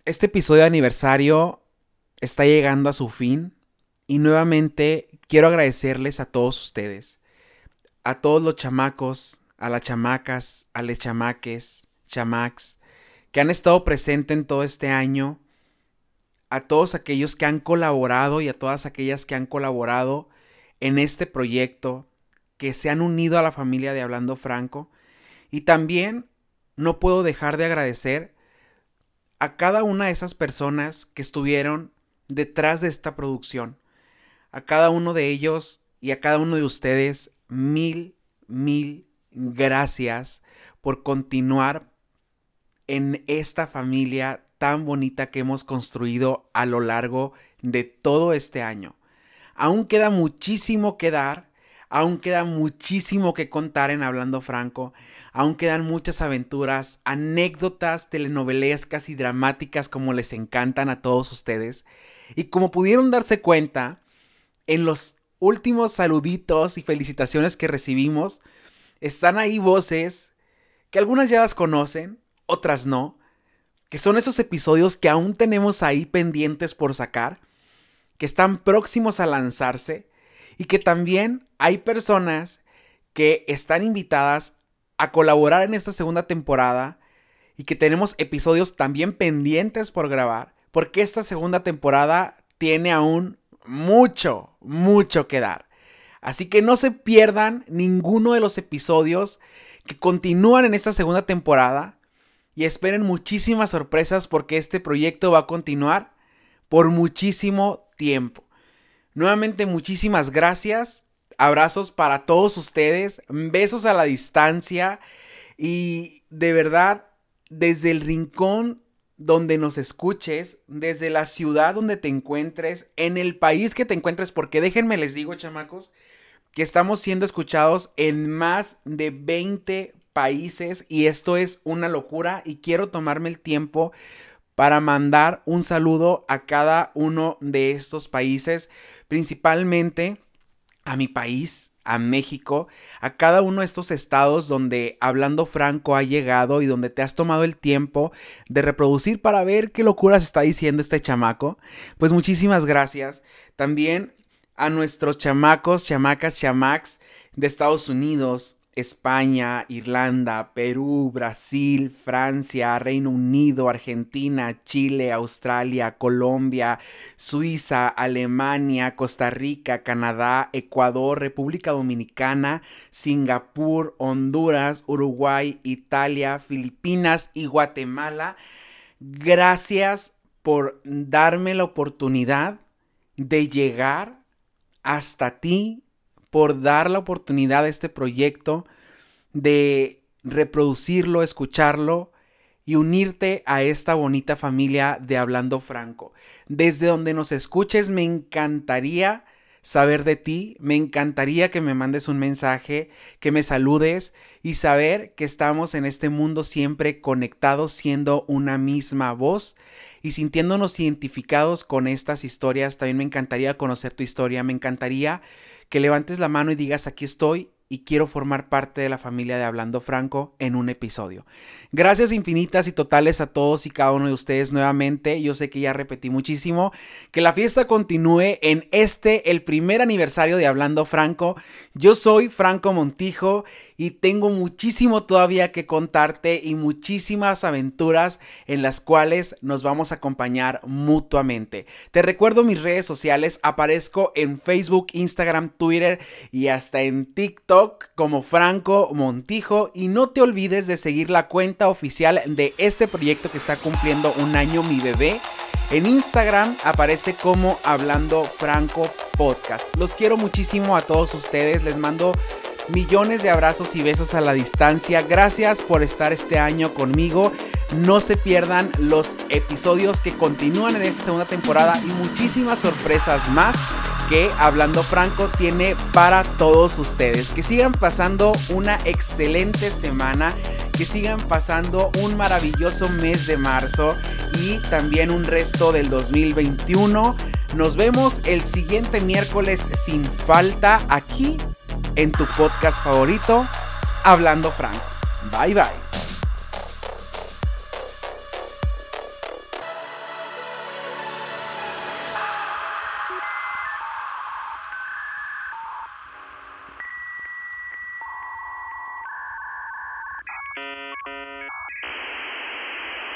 este episodio de aniversario está llegando a su fin y nuevamente quiero agradecerles a todos ustedes, a todos los chamacos, a las chamacas, a les chamaques, chamacs, que han estado presentes en todo este año, a todos aquellos que han colaborado y a todas aquellas que han colaborado en este proyecto, que se han unido a la familia de Hablando Franco. Y también no puedo dejar de agradecer a cada una de esas personas que estuvieron detrás de esta producción. A cada uno de ellos y a cada uno de ustedes, mil, mil gracias por continuar en esta familia tan bonita que hemos construido a lo largo de todo este año. Aún queda muchísimo que dar Aún queda muchísimo que contar en Hablando Franco. Aún quedan muchas aventuras, anécdotas telenovelescas y dramáticas como les encantan a todos ustedes. Y como pudieron darse cuenta, en los últimos saluditos y felicitaciones que recibimos, están ahí voces que algunas ya las conocen, otras no, que son esos episodios que aún tenemos ahí pendientes por sacar, que están próximos a lanzarse y que también hay personas que están invitadas a colaborar en esta segunda temporada y que tenemos episodios también pendientes por grabar, porque esta segunda temporada tiene aún mucho, mucho que dar. Así que no se pierdan ninguno de los episodios que continúan en esta segunda temporada y esperen muchísimas sorpresas porque este proyecto va a continuar por muchísimo tiempo. Nuevamente muchísimas gracias. Abrazos para todos ustedes. Besos a la distancia. Y de verdad, desde el rincón donde nos escuches, desde la ciudad donde te encuentres, en el país que te encuentres, porque déjenme les digo, chamacos, que estamos siendo escuchados en más de 20 países y esto es una locura y quiero tomarme el tiempo para mandar un saludo a cada uno de estos países, principalmente a mi país, a México, a cada uno de estos estados donde Hablando Franco ha llegado y donde te has tomado el tiempo de reproducir para ver qué locuras está diciendo este chamaco. Pues muchísimas gracias. También a nuestros chamacos, chamacas, chamacs de Estados Unidos, España, Irlanda, Perú, Brasil, Francia, Reino Unido, Argentina, Chile, Australia, Colombia, Suiza, Alemania, Costa Rica, Canadá, Ecuador, República Dominicana, Singapur, Honduras, Uruguay, Italia, Filipinas y Guatemala. Gracias por darme la oportunidad de llegar hasta ti por dar la oportunidad a este proyecto de reproducirlo, escucharlo y unirte a esta bonita familia de Hablando Franco. Desde donde nos escuches, me encantaría saber de ti, me encantaría que me mandes un mensaje, que me saludes y saber que estamos en este mundo siempre conectados siendo una misma voz y sintiéndonos identificados con estas historias. También me encantaría conocer tu historia, me encantaría que levantes la mano y digas aquí estoy y quiero formar parte de la familia de Hablando Franco en un episodio. Gracias infinitas y totales a todos y cada uno de ustedes nuevamente. Yo sé que ya repetí muchísimo. Que la fiesta continúe en este, el primer aniversario de Hablando Franco. Yo soy Franco Montijo y tengo muchísimo todavía que contarte y muchísimas aventuras en las cuales nos vamos a acompañar mutuamente. Te recuerdo mis redes sociales, aparezco en Facebook, Instagram, Twitter y hasta en TikTok como Franco Montijo y no te olvides de seguir la cuenta oficial de este proyecto que está cumpliendo un año mi bebé. En Instagram aparece como Hablando Franco Podcast. Los quiero muchísimo a todos ustedes. Les mando millones de abrazos y besos a la distancia. Gracias por estar este año conmigo. No se pierdan los episodios que continúan en esta segunda temporada y muchísimas sorpresas más que Hablando Franco tiene para todos ustedes. Que sigan pasando una excelente semana que sigan pasando un maravilloso mes de marzo y también un resto del 2021. Nos vemos el siguiente miércoles sin falta aquí en tu podcast favorito, Hablando Franco. Bye bye.